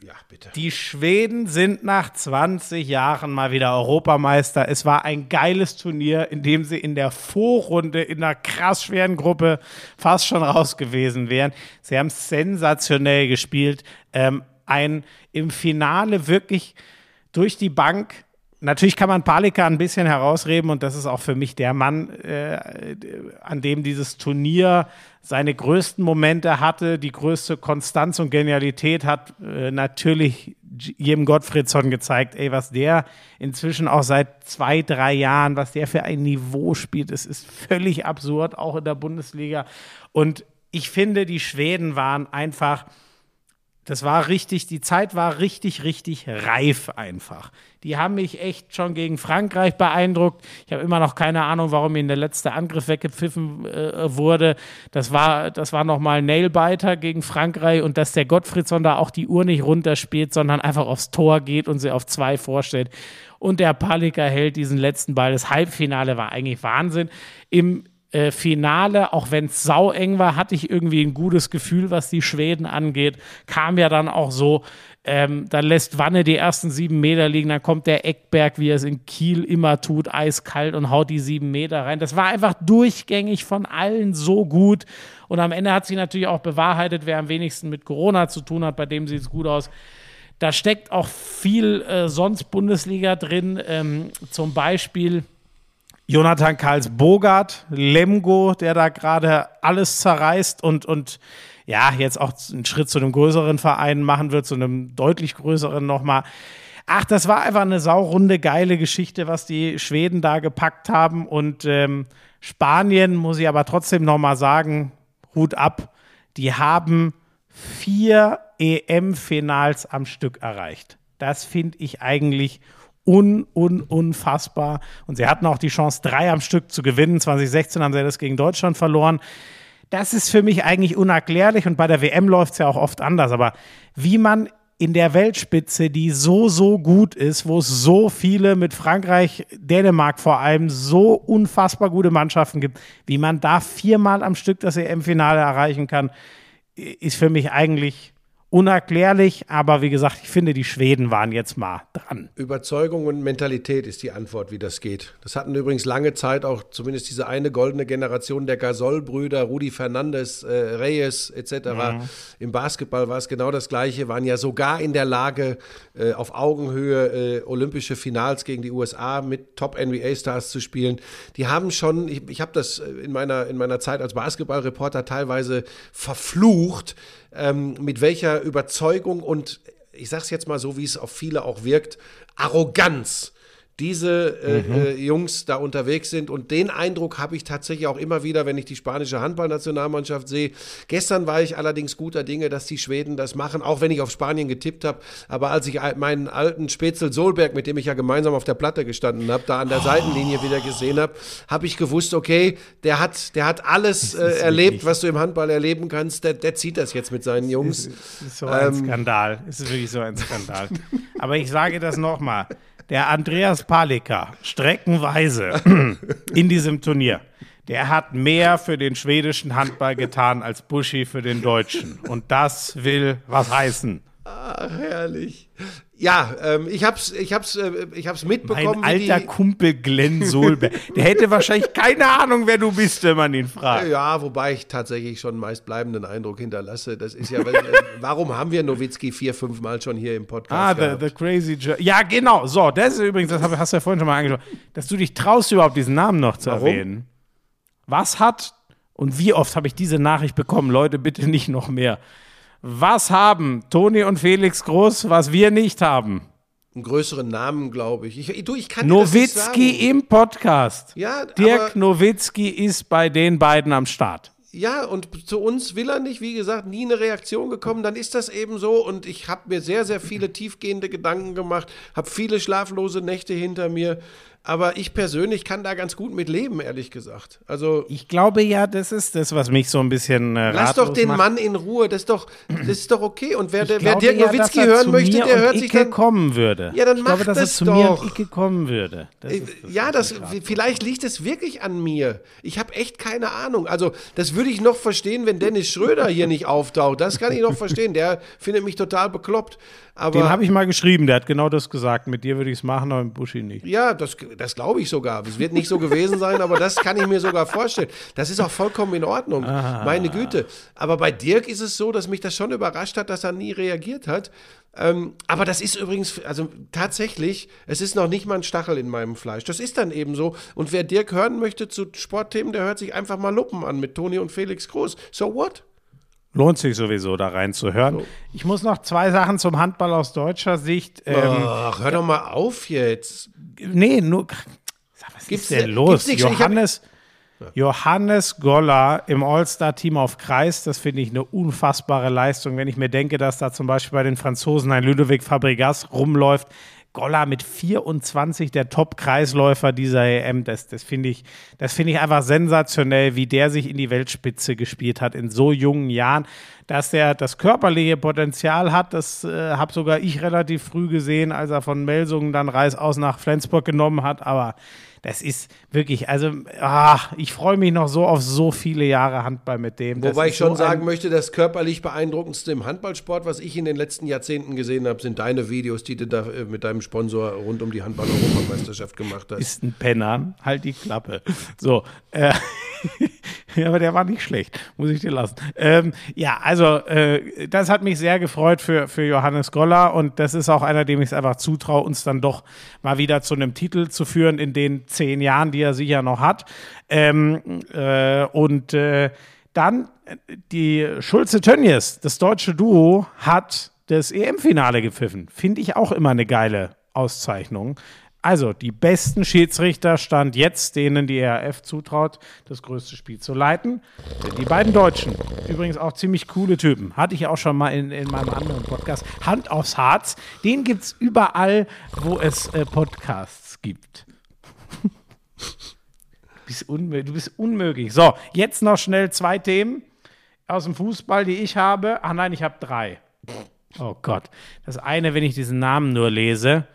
ja, bitte. Die Schweden sind nach 20 Jahren mal wieder Europameister. Es war ein geiles Turnier, in dem sie in der Vorrunde in einer krass schweren Gruppe fast schon raus gewesen wären. Sie haben sensationell gespielt. Ähm, ein im Finale wirklich durch die Bank. Natürlich kann man Palika ein bisschen herausreden und das ist auch für mich der Mann, äh, an dem dieses Turnier seine größten Momente hatte, die größte Konstanz und Genialität hat äh, natürlich Jem Gottfriedsson gezeigt, ey, was der inzwischen auch seit zwei, drei Jahren, was der für ein Niveau spielt, es ist völlig absurd, auch in der Bundesliga. Und ich finde, die Schweden waren einfach, das war richtig, die Zeit war richtig, richtig reif einfach. Die haben mich echt schon gegen Frankreich beeindruckt. Ich habe immer noch keine Ahnung, warum ihnen der letzte Angriff weggepfiffen äh, wurde. Das war, das war nochmal Nailbiter gegen Frankreich und dass der Gottfriedsson da auch die Uhr nicht runterspielt, sondern einfach aufs Tor geht und sie auf zwei vorstellt. Und der Palika hält diesen letzten Ball. Das Halbfinale war eigentlich Wahnsinn. Im äh, Finale, auch wenn es saueng war, hatte ich irgendwie ein gutes Gefühl, was die Schweden angeht. Kam ja dann auch so, ähm, dann lässt Wanne die ersten sieben Meter liegen, dann kommt der Eckberg, wie er es in Kiel immer tut, eiskalt und haut die sieben Meter rein. Das war einfach durchgängig von allen so gut. Und am Ende hat sich natürlich auch bewahrheitet, wer am wenigsten mit Corona zu tun hat, bei dem sieht es gut aus. Da steckt auch viel äh, sonst Bundesliga drin, ähm, zum Beispiel Jonathan Karls Bogart, Lemgo, der da gerade alles zerreißt und, und ja, jetzt auch einen Schritt zu einem größeren Verein machen wird, zu einem deutlich größeren nochmal. Ach, das war einfach eine saurunde, geile Geschichte, was die Schweden da gepackt haben. Und ähm, Spanien, muss ich aber trotzdem nochmal sagen, Hut ab, die haben vier EM-Finals am Stück erreicht. Das finde ich eigentlich un, un, unfassbar. Und sie hatten auch die Chance, drei am Stück zu gewinnen. 2016 haben sie das gegen Deutschland verloren. Das ist für mich eigentlich unerklärlich und bei der WM läuft es ja auch oft anders. Aber wie man in der Weltspitze, die so, so gut ist, wo es so viele mit Frankreich, Dänemark vor allem, so unfassbar gute Mannschaften gibt, wie man da viermal am Stück das EM-Finale erreichen kann, ist für mich eigentlich unerklärlich. Aber wie gesagt, ich finde, die Schweden waren jetzt mal dran. Überzeugung und Mentalität ist die Antwort, wie das geht. Das hatten übrigens lange Zeit auch zumindest diese eine goldene Generation der Gasol-Brüder, Rudi Fernandes, äh, Reyes etc. Im Basketball war es genau das Gleiche, waren ja sogar in der Lage, äh, auf Augenhöhe äh, olympische Finals gegen die USA mit Top-NBA-Stars zu spielen. Die haben schon, ich, ich habe das äh, in meiner, in meiner Zeit als Basketballreporter teilweise verflucht, ähm, mit welcher Überzeugung und ich sage es jetzt mal so, wie es auf viele auch wirkt, Arroganz diese äh, äh, Jungs da unterwegs sind. Und den Eindruck habe ich tatsächlich auch immer wieder, wenn ich die spanische Handballnationalmannschaft sehe. Gestern war ich allerdings guter Dinge, dass die Schweden das machen, auch wenn ich auf Spanien getippt habe. Aber als ich meinen alten Spätzl Solberg, mit dem ich ja gemeinsam auf der Platte gestanden habe, da an der Seitenlinie wieder gesehen habe, habe ich gewusst, okay, der hat, der hat alles äh, erlebt, was du im Handball erleben kannst. Der, der zieht das jetzt mit seinen Jungs. Es ist so ein Skandal. Es ist wirklich so ein Skandal. Aber ich sage das nochmal. Der Andreas Palika, streckenweise in diesem Turnier, der hat mehr für den schwedischen Handball getan als Buschi für den deutschen. Und das will was heißen. Ach, herrlich. Ja, ähm, ich hab's, ich hab's, äh, ich hab's Mein mitbekommen. wie alter Kumpel Glenn Solberg. Der hätte wahrscheinlich keine Ahnung, wer du bist, wenn man ihn fragt. Ja, wobei ich tatsächlich schon meist bleibenden Eindruck hinterlasse. Das ist ja, weil, äh, warum haben wir Nowitzki vier, fünf Mal schon hier im Ah, Podcast the, gehabt? the Crazy Joe. Ja, genau. So, das ist übrigens, das hast du ja vorhin schon mal angesprochen, dass du dich traust, überhaupt diesen Namen noch zu Warum? erwähnen. Was hat, und wie oft habe ich diese Nachricht bekommen, Leute, bitte nicht noch mehr. Was haben Toni und Felix Groß, was wir nicht haben? Einen größeren Namen, glaube ich. ich. Du, ich kann Nowitzki im Podcast. Ja, Dirk Nowitzki ist bei den beiden am Start. Ja, und zu uns will er nicht, wie gesagt, nie eine Reaktion gekommen, dann ist das eben so. Und ich habe mir sehr, sehr viele tiefgehende Gedanken gemacht, habe viele schlaflose Nächte hinter mir. Aber ich persönlich kann da ganz gut mit leben, ehrlich gesagt. Also Ich glaube ja, das ist das, was mich so ein bisschen äh, lass doch den macht. Mann in Ruhe, das ist doch, das ist doch okay. Und wer, wer glaube Dirk ja, Nowitzki er hören zu möchte, mir der und hört sich Icke dann. kommen würde. Ja, dann ich glaube, mach dass er das zu mir doch. und Icke kommen würde. Das Äh, das, Ja, das, vielleicht liegt es wirklich an mir. Ich habe echt keine Ahnung. Also, das würde ich noch verstehen, wenn Dennis Schröder hier nicht auftaucht. Das kann ich noch verstehen. Der findet mich total bekloppt. Aber Den habe ich mal geschrieben, der hat genau das gesagt. Mit dir würde ich es machen, aber mit Buschi nicht. ja, das, das glaube ich sogar. Es wird nicht so gewesen sein, aber das kann ich mir sogar vorstellen. Das ist auch vollkommen in Ordnung. Meine Güte. Aber bei Dirk ist es so, dass mich das schon überrascht hat, dass er nie reagiert hat. Ähm, aber das ist übrigens, also tatsächlich, es ist noch nicht mal ein Stachel in meinem Fleisch. Das ist dann eben so. Und wer Dirk hören möchte zu Sportthemen, der hört sich einfach mal Luppen an mit Toni und Felix Groß. So what? Lohnt sich sowieso, da reinzuhören. Ich muss noch zwei Sachen zum Handball aus deutscher Sicht. Ähm, Ach, hör doch mal auf jetzt. Nee, nur. Was Gibt's ist denn ne- los? gibt's hab- Johannes, Johannes Goller im All-Star-Team auf Kreis, das finde ich eine unfassbare Leistung, wenn ich mir denke, dass da zum Beispiel bei den Franzosen ein Ludovic Fabregas rumläuft. Goller mit 24 der Top-Kreisläufer dieser EM, das, das finde ich, das finde ich einfach sensationell, wie der sich in die Weltspitze gespielt hat in so jungen Jahren. Dass er das körperliche Potenzial hat, das äh, habe sogar ich relativ früh gesehen, als er von Melsungen dann Reis aus nach Flensburg genommen hat. Aber das ist wirklich, also ah, ich freue mich noch so auf so viele Jahre Handball mit dem. Das Wobei ich schon so sagen möchte, das körperlich beeindruckendste im Handballsport, was ich in den letzten Jahrzehnten gesehen habe, sind deine Videos, die du da äh, mit deinem Sponsor rund um die Handball-Europameisterschaft gemacht hast. ist ein Penner, halt die Klappe. So, äh, aber der war nicht schlecht, muss ich dir lassen. Ähm, ja, also äh, das hat mich sehr gefreut für, für Johannes Goller und das ist auch einer, dem ich es einfach zutraue, uns dann doch mal wieder zu einem Titel zu führen in den zehn Jahren, die er sicher noch hat. Ähm, äh, und äh, dann äh, die Schulze-Tönnies, das deutsche Duo, hat das EM-Finale gepfiffen. Finde ich auch immer eine geile Auszeichnung. Also die besten Schiedsrichter stand jetzt, denen die ERF zutraut, das größte Spiel zu leiten. Die beiden Deutschen, übrigens auch ziemlich coole Typen, hatte ich auch schon mal in, in meinem anderen Podcast. Hand aufs Harz, den gibt es überall, wo es äh, Podcasts gibt. Du bist, du bist unmöglich. So, jetzt noch schnell zwei Themen aus dem Fußball, die ich habe. Ach nein, ich habe drei. Oh Gott. Das eine, wenn ich diesen Namen nur lese.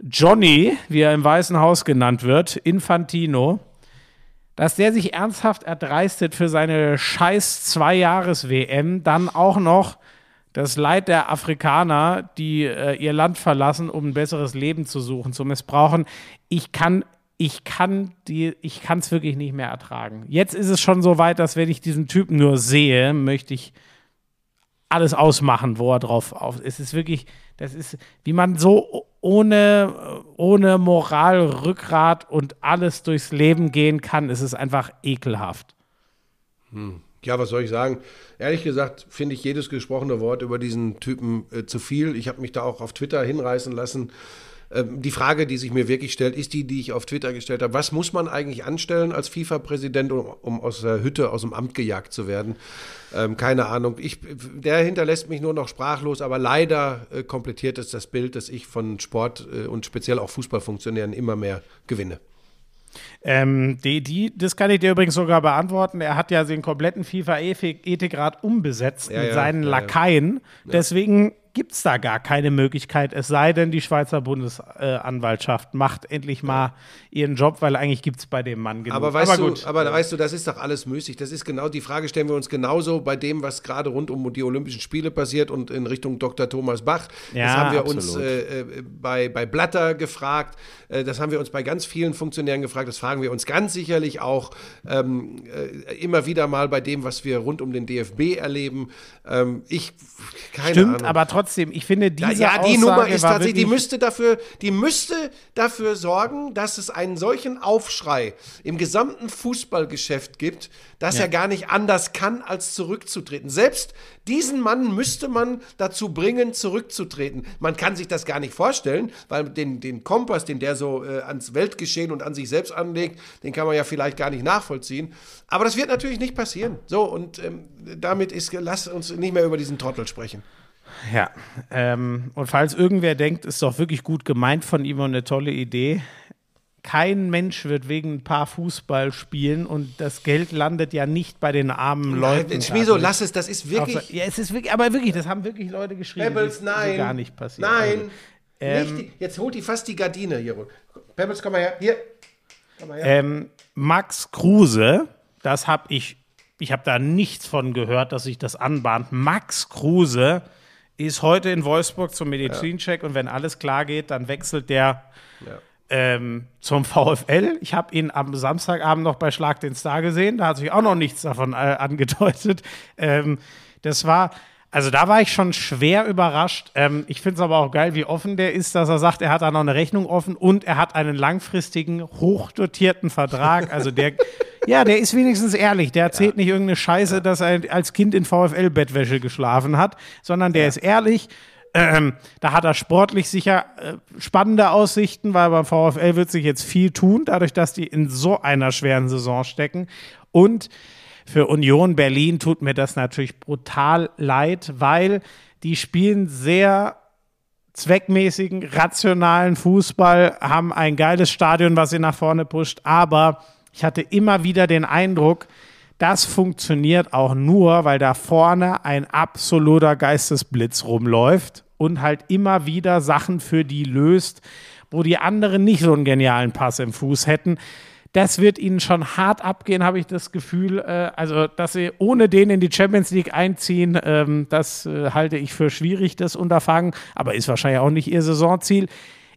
Johnny, wie er im Weißen Haus genannt wird, Infantino, dass der sich ernsthaft erdreistet für seine scheiß Zwei-Jahres-WM, dann auch noch das Leid der Afrikaner, die äh, ihr Land verlassen, um ein besseres Leben zu suchen, zu missbrauchen. Ich kann, ich kann die, ich kann es wirklich nicht mehr ertragen. Jetzt ist es schon so weit, dass wenn ich diesen Typen nur sehe, möchte ich alles ausmachen, wo er drauf auf. Es ist wirklich, das ist, wie man so ohne, ohne Moral, Rückgrat und alles durchs Leben gehen kann, es ist einfach ekelhaft. Ja, was soll ich sagen? Ehrlich gesagt finde ich jedes gesprochene Wort über diesen Typen äh, zu viel. Ich habe mich da auch auf Twitter hinreißen lassen. Ähm, die Frage, die sich mir wirklich stellt, ist die, die ich auf Twitter gestellt habe. Was muss man eigentlich anstellen als FIFA-Präsident, um aus der Hütte, aus dem Amt gejagt zu werden? Ähm, keine Ahnung. Ich, der hinterlässt mich nur noch sprachlos, aber leider äh, komplettiert es das Bild, das ich von Sport äh, und speziell auch Fußballfunktionären immer mehr gewinne. Ähm, die, die, das kann ich dir übrigens sogar beantworten. Er hat ja den kompletten FIFA-Ethikrat umbesetzt Ja, mit ja, seinen ja, ja. Lakaien. Deswegen gibt es da gar keine Möglichkeit, es sei denn, die Schweizer Bundesanwaltschaft macht endlich mal ihren Job, weil eigentlich gibt es bei dem Mann genug. Aber weißt gut. du, aber weißt du, das ist doch alles müßig. Das ist genau die Frage, stellen wir uns genauso bei dem, was gerade rund um die Olympischen Spiele passiert und in Richtung Dr. Thomas Bach. Ja, das haben wir absolut. uns äh, äh, bei, bei Blatter gefragt. Äh, das haben wir uns bei ganz vielen Funktionären gefragt. Das fragen wir uns ganz sicherlich auch ähm, äh, immer wieder mal bei dem, was wir rund um den DFB erleben. Ähm, ich, keine Stimmt, Ahnung. aber trotzdem, ich finde, diese Ja, ja, die Aussage Nummer ist tatsächlich, die müsste dafür, die müsste dafür sorgen, dass es einen solchen Aufschrei im gesamten Fußballgeschäft gibt, dass er gar nicht anders kann, als zurückzutreten. Selbst diesen Mann müsste man dazu bringen, zurückzutreten. Man kann sich das gar nicht vorstellen, weil den, den Kompass, den der so äh, ans Weltgeschehen und an sich selbst anlegt, den kann man ja vielleicht gar nicht nachvollziehen. Aber das wird natürlich nicht passieren. So, und ähm, damit ist, lass uns nicht mehr über diesen Trottel sprechen. Ja, ähm, und falls irgendwer denkt, ist doch wirklich gut gemeint von ihm und eine tolle Idee. Kein Mensch wird wegen ein paar Fußball spielen und das Geld landet ja nicht bei den armen Leuten. Nein, Schmieso, dadurch. lass es, das ist wirklich. Außer- ja, es ist wirklich, aber wirklich, das haben wirklich Leute geschrieben. Pebbles, das ist nein. So gar nicht passiert. Nein. Also, ähm, die, jetzt holt die fast die Gardine hier runter. Pebbles, komm mal her. Hier. Mal her. Ähm, Max Kruse, das habe ich, ich habe da nichts von gehört, dass sich das anbahnt. Max Kruse ist heute in Wolfsburg zum Medizincheck und wenn alles klar geht, dann wechselt der Ja. ähm, zum VfL. Ich habe ihn am Samstagabend noch bei Schlag den Star gesehen. Da hat sich auch noch nichts davon äh, angedeutet. Ähm, das war, also da war ich schon schwer überrascht. Ähm, ich finde es aber auch geil, wie offen der ist, dass er sagt, er hat da noch eine Rechnung offen und er hat einen langfristigen, hochdotierten Vertrag. Also der, ja, der ist wenigstens ehrlich. Der erzählt nicht irgendeine Scheiße, dass er als Kind in VfL-Bettwäsche geschlafen hat, sondern der ist ehrlich. Ähm, da hat er sportlich sicher äh, spannende Aussichten, weil beim VfL wird sich jetzt viel tun, dadurch, dass die in so einer schweren Saison stecken. Und für Union Berlin tut mir das natürlich brutal leid, weil die spielen sehr zweckmäßigen, rationalen Fußball, haben ein geiles Stadion, was sie nach vorne pusht, aber ich hatte immer wieder den Eindruck, das funktioniert auch nur, weil da vorne ein absoluter Geistesblitz rumläuft und halt immer wieder Sachen für die löst, wo die anderen nicht so einen genialen Pass im Fuß hätten. Das wird ihnen schon hart abgehen, habe ich das Gefühl. Äh, also, dass sie ohne den in die Champions League einziehen, ähm, das äh, halte ich für schwierig, das Unterfangen. Aber ist wahrscheinlich auch nicht ihr Saisonziel.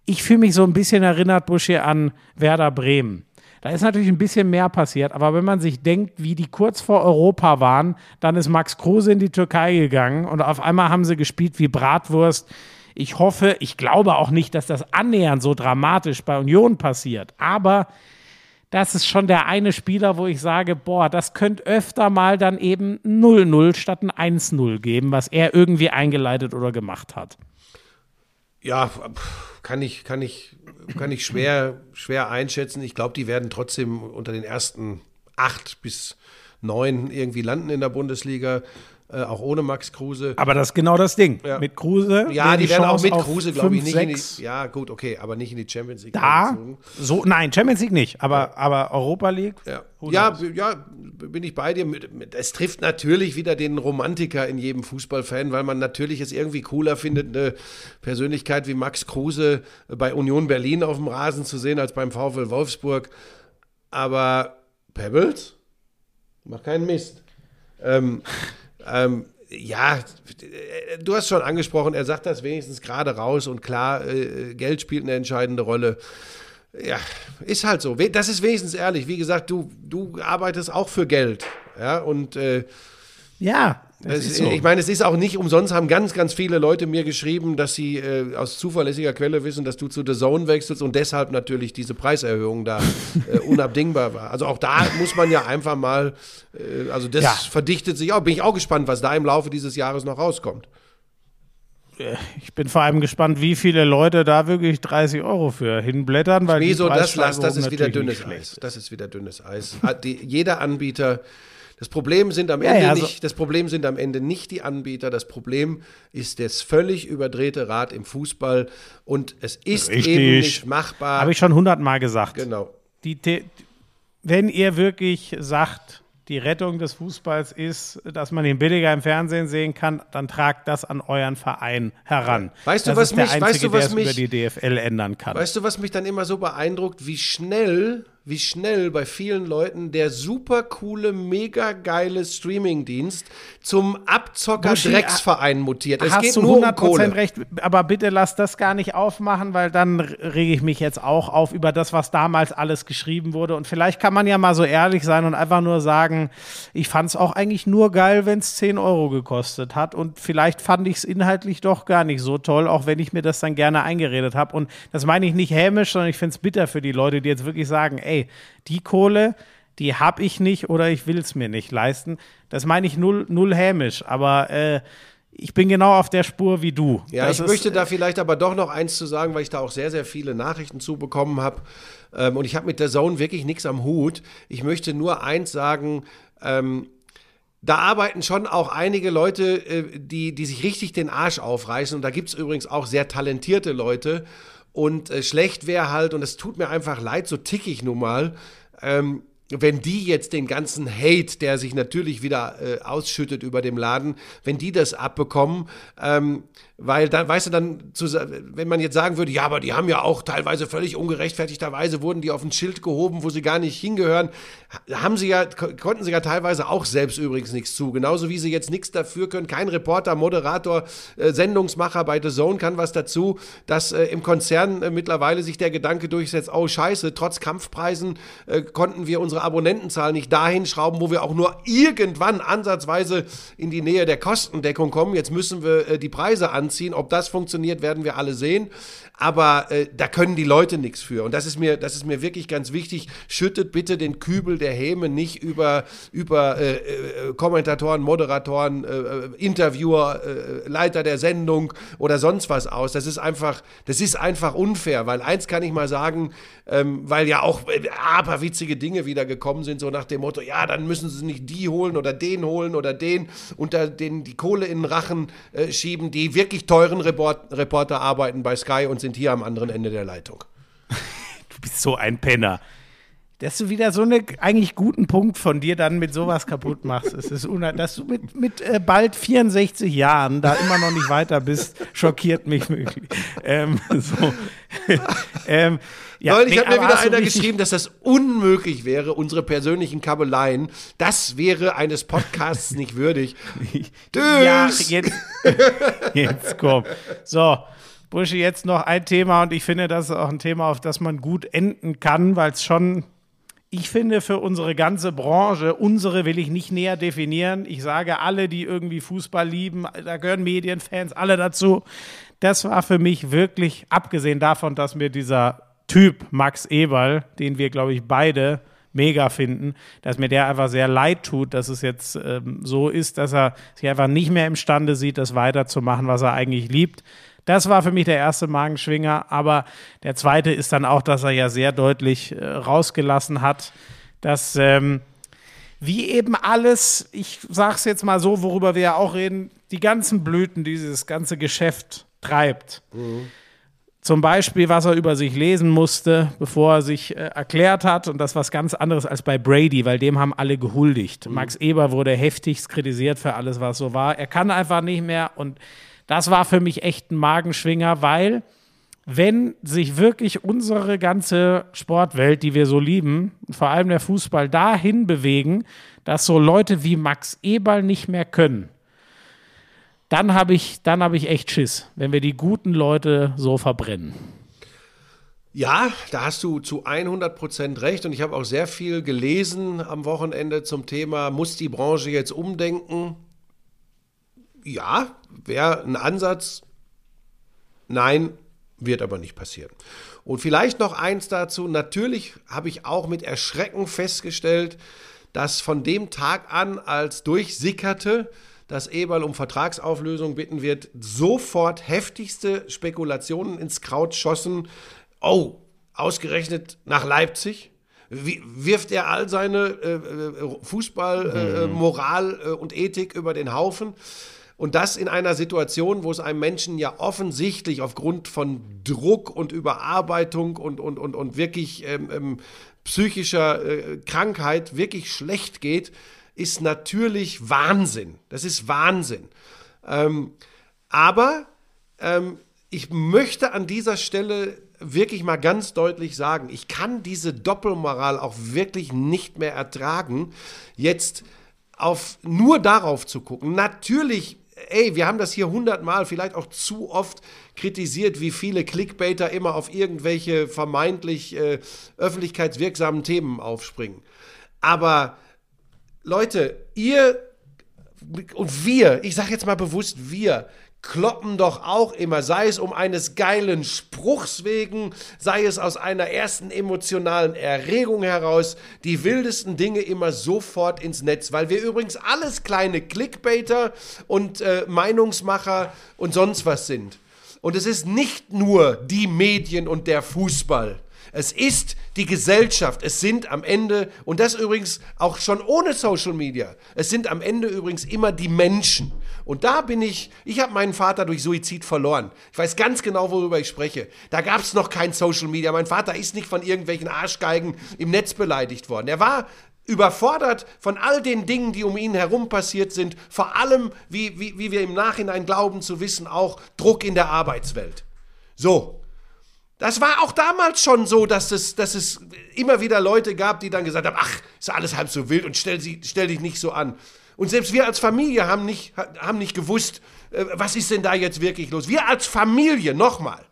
Ich fühle mich so ein bisschen erinnert, Busch, hier an Werder Bremen. Da ist natürlich ein bisschen mehr passiert, aber wenn man sich denkt, wie die kurz vor Europa waren, dann ist Max Kruse in die Türkei gegangen und auf einmal haben sie gespielt wie Bratwurst. Ich hoffe, ich glaube auch nicht, dass das annähernd so dramatisch bei Union passiert, aber das ist schon der eine Spieler, wo ich sage, boah, das könnte öfter mal dann eben 0-0 statt ein 1-0 geben, was er irgendwie eingeleitet oder gemacht hat. Ja, kann ich, kann ich, kann ich schwer, schwer einschätzen. Ich glaube, die werden trotzdem unter den ersten acht bis neun irgendwie landen in der Bundesliga, äh, auch ohne Max Kruse. Aber das ist genau das Ding. Ja. Mit Kruse. Ja, wäre die werden auch mit Kruse, glaube ich, nicht in die, Ja, gut, okay, aber nicht in die Champions League. Da, so, nein, Champions League nicht, aber, aber Europa League. Ja, ja, ja, bin ich bei dir. Es trifft natürlich wieder den Romantiker in jedem Fußballfan, weil man natürlich es irgendwie cooler findet, eine Persönlichkeit wie Max Kruse bei Union Berlin auf dem Rasen zu sehen, als beim VfL Wolfsburg. Aber Pebbles? Mach keinen Mist. Ähm, ähm, ja, du hast schon angesprochen, er sagt das wenigstens gerade raus und klar, äh, Geld spielt eine entscheidende Rolle. Ja, ist halt so. Das ist wenigstens ehrlich. Wie gesagt, du, du arbeitest auch für Geld. Ja, und äh, Ja, es, so. ich meine, es ist auch nicht umsonst, haben ganz, ganz viele Leute mir geschrieben, dass sie äh, aus zuverlässiger Quelle wissen, dass du zu The Zone wechselst und deshalb natürlich diese Preiserhöhung da äh, unabdingbar war. Also auch da muss man ja einfach mal, äh, also das Ja. verdichtet sich auch. Bin ich auch gespannt, was da im Laufe dieses Jahres noch rauskommt. ich bin vor allem gespannt, wie viele Leute da wirklich 30 Euro für hinblättern, weil die Wieso, das das Preissteigerung ist wieder dünnes Eis. Das ist wieder dünnes Eis. Ah, Die, jeder Anbieter, das Problem sind am Ja, Ende ja, also- nicht, das Problem sind am Ende nicht die Anbieter, das Problem ist das völlig überdrehte Rad im Fußball und es ist Richtig. eben nicht machbar. Habe ich schon hundertmal gesagt. genau. Die, The- wenn ihr wirklich sagt, die Rettung des Fußballs ist, dass man ihn billiger im Fernsehen sehen kann, dann tragt das an euren Verein heran. Weißt du, das was ist der mich- weißt einzige, du, was der mich- über die DFL ändern kann. Weißt du, was mich dann immer so beeindruckt, wie schnell, wie schnell bei vielen Leuten der super coole, mega geile Streamingdienst zum Abzocker-Drecksverein mutiert. Es Hast geht du nur um 100% Kohle. recht, aber bitte lass das gar nicht aufmachen, weil dann rege ich mich jetzt auch auf über das, was damals alles geschrieben wurde. Und vielleicht kann man ja mal so ehrlich sein und einfach nur sagen, ich fand es auch eigentlich nur geil, wenn es 10 Euro gekostet hat. Und vielleicht fand ich es inhaltlich doch gar nicht so toll, auch wenn ich mir das dann gerne eingeredet habe. Und das meine ich nicht hämisch, sondern ich finde es bitter für die Leute, die jetzt wirklich sagen, ey, die Kohle, die habe ich nicht oder ich will es mir nicht leisten. Das meine ich null, null hämisch, aber äh, ich bin genau auf der Spur wie du. Ja, Das ich ist- möchte da vielleicht aber doch noch eins zu sagen, weil ich da auch sehr, sehr viele Nachrichten zu bekommen habe. Ähm, und ich habe mit der Zone wirklich nichts am Hut. Ich möchte nur eins sagen, ähm, da arbeiten schon auch einige Leute, äh, die, die sich richtig den Arsch aufreißen. Und da gibt es übrigens auch sehr talentierte Leute. Und äh, schlecht wäre halt, und es tut mir einfach leid, so tick ich nun mal, ähm, wenn die jetzt den ganzen Hate, der sich natürlich wieder äh, ausschüttet über dem Laden, wenn die das abbekommen, ähm, weil dann, weißt du, dann, zu, wenn man jetzt sagen würde, ja, aber die haben ja auch teilweise völlig ungerechtfertigterweise wurden die auf ein Schild gehoben, wo sie gar nicht hingehören, haben sie ja, konnten sie ja teilweise auch selbst übrigens nichts zu. Genauso wie sie jetzt nichts dafür können. Kein Reporter, Moderator, äh, Sendungsmacher bei The Zone kann was dazu, dass äh, im Konzern äh, mittlerweile sich der Gedanke durchsetzt, oh scheiße, trotz Kampfpreisen konnten wir unsere Abonnentenzahl nicht dahin schrauben, wo wir auch nur irgendwann ansatzweise in die Nähe der Kostendeckung kommen. Jetzt müssen wir die Preise an anziehen. Ob das funktioniert, werden wir alle sehen. Aber äh, da können die Leute nichts für. Und das ist mir, das ist mir wirklich ganz wichtig. Schüttet bitte den Kübel der Häme nicht über, über äh, äh, Kommentatoren, Moderatoren, äh, äh, Interviewer, äh, Leiter der Sendung oder sonst was aus. Das ist einfach, das ist einfach unfair, weil eins kann ich mal sagen, ähm, weil ja auch aberwitzige Dinge wieder gekommen sind, so nach dem Motto, ja, dann müssen sie nicht die holen oder den holen oder den unter den die Kohle in den Rachen schieben, die wirklich teuren Report Reporter arbeiten bei Sky und sind hier am anderen Ende der Leitung. du bist so ein Penner. Dass du wieder so einen eigentlich guten Punkt von dir dann mit sowas kaputt machst. Es ist dass du mit, mit äh, bald 64 Jahren da immer noch nicht weiter bist, schockiert mich wirklich. Ähm, so. ähm, ja, Neulich nee, hat mir wieder einer geschrieben, dass das unmöglich wäre, unsere persönlichen Kabeleien. Das wäre eines Podcasts nicht würdig. Tschüss. Ja, jetzt, jetzt komm. So, Bursche, jetzt noch ein Thema und ich finde, das ist auch ein Thema, auf das man gut enden kann, weil es schon, ich finde, für unsere ganze Branche, unsere will ich nicht näher definieren. Ich sage alle, die irgendwie Fußball lieben, da gehören Medienfans, alle dazu. Das war für mich wirklich, abgesehen davon, dass mir dieser Typ, Max Eberl, den wir, glaube ich, beide mega finden, dass mir der einfach sehr leid tut, dass es jetzt ähm, so ist, dass er sich einfach nicht mehr imstande sieht, das weiterzumachen, was er eigentlich liebt. Das war für mich der erste Magenschwinger, aber der zweite ist dann auch, dass er ja sehr deutlich äh, rausgelassen hat, dass ähm, wie eben alles, ich sag's jetzt mal so, worüber wir ja auch reden, die ganzen Blüten, dieses ganze Geschäft treibt. Mhm. Zum Beispiel, was er über sich lesen musste, bevor er sich äh, erklärt hat. Und das was ganz anderes als bei Brady, weil dem haben alle gehuldigt. Mhm. Max Eber wurde heftigst kritisiert für alles, was so war. Er kann einfach nicht mehr und das war für mich echt ein Magenschwinger, weil wenn sich wirklich unsere ganze Sportwelt, die wir so lieben, vor allem der Fußball, dahin bewegen, dass so Leute wie Max Eberl nicht mehr können, dann habe ich, hab ich echt Schiss, wenn wir die guten Leute so verbrennen. Ja, da hast du zu 100 Prozent recht und ich habe auch sehr viel gelesen am Wochenende zum Thema, muss die Branche jetzt umdenken? Ja, wäre ein Ansatz. Nein, wird aber nicht passieren. Und vielleicht noch eins dazu. Natürlich habe ich auch mit Erschrecken festgestellt, dass von dem Tag an, als durchsickerte, dass Eberl um Vertragsauflösung bitten wird, sofort heftigste Spekulationen ins Kraut schossen. Oh, ausgerechnet nach Leipzig? Wie, wirft er all seine äh, äh Fußballmoral äh, mhm. äh, und Ethik über den Haufen? Und das in einer Situation, wo es einem Menschen ja offensichtlich aufgrund von Druck und Überarbeitung und, und, und, und wirklich ähm, ähm, psychischer äh, Krankheit wirklich schlecht geht, ist natürlich Wahnsinn. Das ist Wahnsinn. Ähm, aber ähm, ich möchte an dieser Stelle wirklich mal ganz deutlich sagen, ich kann diese Doppelmoral auch wirklich nicht mehr ertragen, jetzt auf nur darauf zu gucken. Natürlich ey, wir haben das hier hundertmal, vielleicht auch zu oft kritisiert, wie viele Clickbaiter immer auf irgendwelche vermeintlich äh, öffentlichkeitswirksamen Themen aufspringen. Aber Leute, ihr und wir, ich sage jetzt mal bewusst wir, kloppen doch auch immer, sei es um eines geilen Spruchs wegen, sei es aus einer ersten emotionalen Erregung heraus, die wildesten Dinge immer sofort ins Netz, weil wir übrigens alles kleine Clickbaiter und äh, Meinungsmacher und sonst was sind. Und es ist nicht nur die Medien und der Fußball. Es ist die Gesellschaft. Es sind am Ende, und das übrigens auch schon ohne Social Media, es sind am Ende übrigens immer die Menschen. Und da bin ich, ich habe meinen Vater durch Suizid verloren. Ich weiß ganz genau, worüber ich spreche. Da gab es noch kein Social Media. Mein Vater ist nicht von irgendwelchen Arschgeigen im Netz beleidigt worden. Er war überfordert von all den Dingen, die um ihn herum passiert sind, vor allem, wie, wie, wie wir im Nachhinein glauben zu wissen, auch Druck in der Arbeitswelt. So. Das war auch damals schon so, dass es, dass es immer wieder Leute gab, die dann gesagt haben, ach, ist alles halb so wild und stell, sie, stell dich nicht so an. Und selbst wir als Familie haben nicht, haben nicht gewusst, äh, was ist denn da jetzt wirklich los. Wir als Familie, nochmal.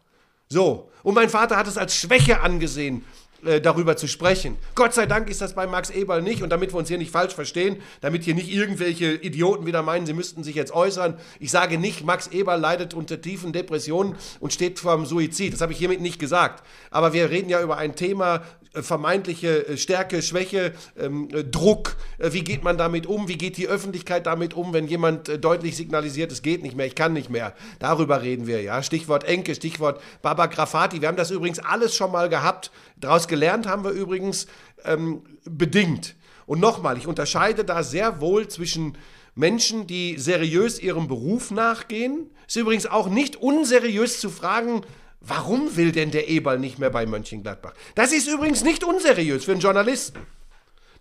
So. Und mein Vater hat es als Schwäche angesehen, äh, darüber zu sprechen. Gott sei Dank ist das bei Max Eberl nicht und damit wir uns hier nicht falsch verstehen, damit hier nicht irgendwelche Idioten wieder meinen, sie müssten sich jetzt äußern. Ich sage nicht, Max Eberl leidet unter tiefen Depressionen und steht vor dem Suizid. Das habe ich hiermit nicht gesagt. Aber wir reden ja über ein Thema, vermeintliche äh, Stärke, Schwäche, ähm, Druck. wie geht man damit um? Wie geht die Öffentlichkeit damit um, wenn jemand deutlich signalisiert, es geht nicht mehr, ich kann nicht mehr? Darüber reden wir, ja. Stichwort Enke, Stichwort Baba Grafati. Wir haben das übrigens alles schon mal gehabt. Daraus gelernt haben wir übrigens ähm, bedingt. Und nochmal, ich unterscheide da sehr wohl zwischen Menschen, die seriös ihrem Beruf nachgehen. Ist übrigens auch nicht unseriös zu fragen, warum will denn der Eberl nicht mehr bei Mönchengladbach? Das ist übrigens nicht unseriös für einen Journalisten.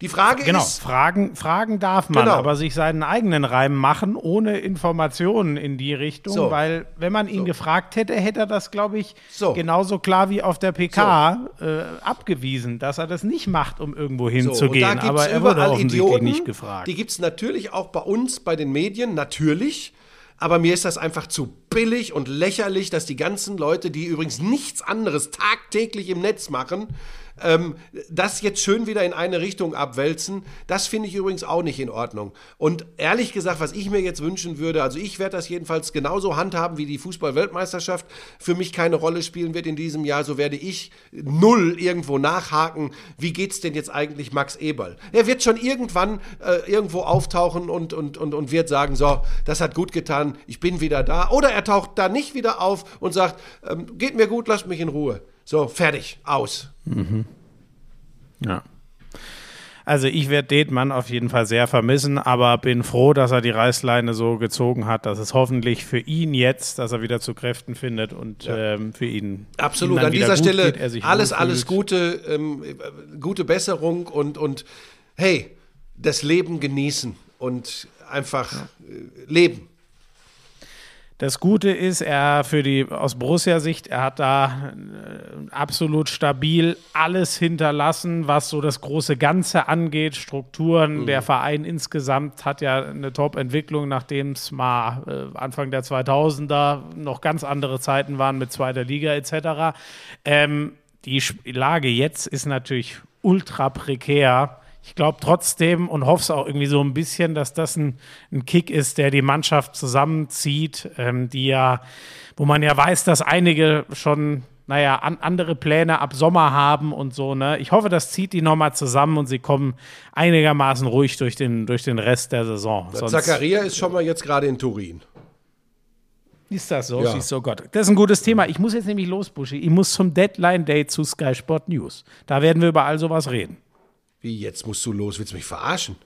Die Frage genau, ist. Fragen, fragen darf man, Genau. aber sich seinen eigenen Reim machen, ohne Informationen in die Richtung, So. weil wenn man ihn So. gefragt hätte, hätte er das, glaube ich, So. genauso klar wie auf der PK äh, abgewiesen, dass er das nicht macht, um irgendwo hinzugehen. aber er wurde überall offensichtlich Idioten, nicht gefragt. Die gibt es natürlich auch bei uns, bei den Medien, natürlich. Aber mir ist das einfach zu billig und lächerlich, dass die ganzen Leute, die übrigens nichts anderes tagtäglich im Netz machen, ähm, das jetzt schön wieder in eine Richtung abwälzen, das finde ich übrigens auch nicht in Ordnung. Und ehrlich gesagt, was ich mir jetzt wünschen würde, also ich werde das jedenfalls genauso handhaben, wie die Fußball-Weltmeisterschaft für mich keine Rolle spielen wird in diesem Jahr, so werde ich null irgendwo nachhaken, wie geht's denn jetzt eigentlich Max Eberl? Er wird schon irgendwann äh, irgendwo auftauchen und, und, und, und wird sagen, so, das hat gut getan, ich bin wieder da. Oder er taucht da nicht wieder auf und sagt, ähm, geht mir gut, lasst mich in Ruhe. So, fertig, aus. Ja. Also ich werde Detmann auf jeden Fall sehr vermissen, aber bin froh, dass er die Reißleine so gezogen hat, dass es hoffentlich für ihn jetzt, dass er wieder zu Kräften findet und ähm, für ihn Absolut. An dieser Stelle geht, alles, alles Gute, ähm, äh, gute Besserung und, und hey, das Leben genießen und einfach äh, leben. Das Gute ist, er für die aus Borussia-Sicht, er hat da äh, absolut stabil alles hinterlassen, was so das große Ganze angeht, Strukturen. Der Verein insgesamt hat ja eine Top-Entwicklung, nachdem es mal äh, Anfang der 2000er noch ganz andere Zeiten waren mit zweiter Liga etc. Ähm, die Lage jetzt ist natürlich ultra prekär. Ich glaube trotzdem und hoffe es auch irgendwie so ein bisschen, dass das ein, ein Kick ist, der die Mannschaft zusammenzieht, ähm, die ja, wo man ja weiß, dass einige schon, naja, an, andere Pläne ab Sommer haben und so, ne? Ich hoffe, das zieht die nochmal zusammen und sie kommen einigermaßen ruhig durch den, durch den Rest der Saison. Sonst Zakaria ist schon mal jetzt gerade in Turin. ist das so? Ja. Siehst du, oh Gott. Das ist ein gutes Thema. Ich muss jetzt nämlich los, Buschi. Ich muss zum Deadline Day zu Sky Sport News. Da werden wir über all sowas reden. Wie, jetzt musst du los? Willst du mich verarschen?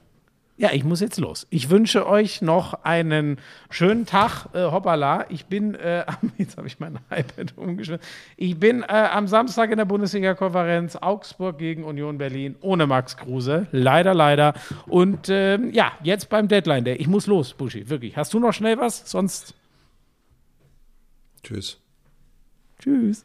Ja, ich muss jetzt los. Ich wünsche euch noch einen schönen Tag. Äh, hoppala, ich bin, äh, am- jetzt habe ich mein iPad umgeschmissen. Ich bin äh, am Samstag in der Bundesliga-Konferenz Augsburg gegen Union Berlin ohne Max Kruse. Leider, leider. Und ähm, ja, jetzt beim Deadline Day. Ich muss los, Buschi, wirklich. Hast du noch schnell was? Sonst Tschüss. tschüss.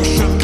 Lauschangriff.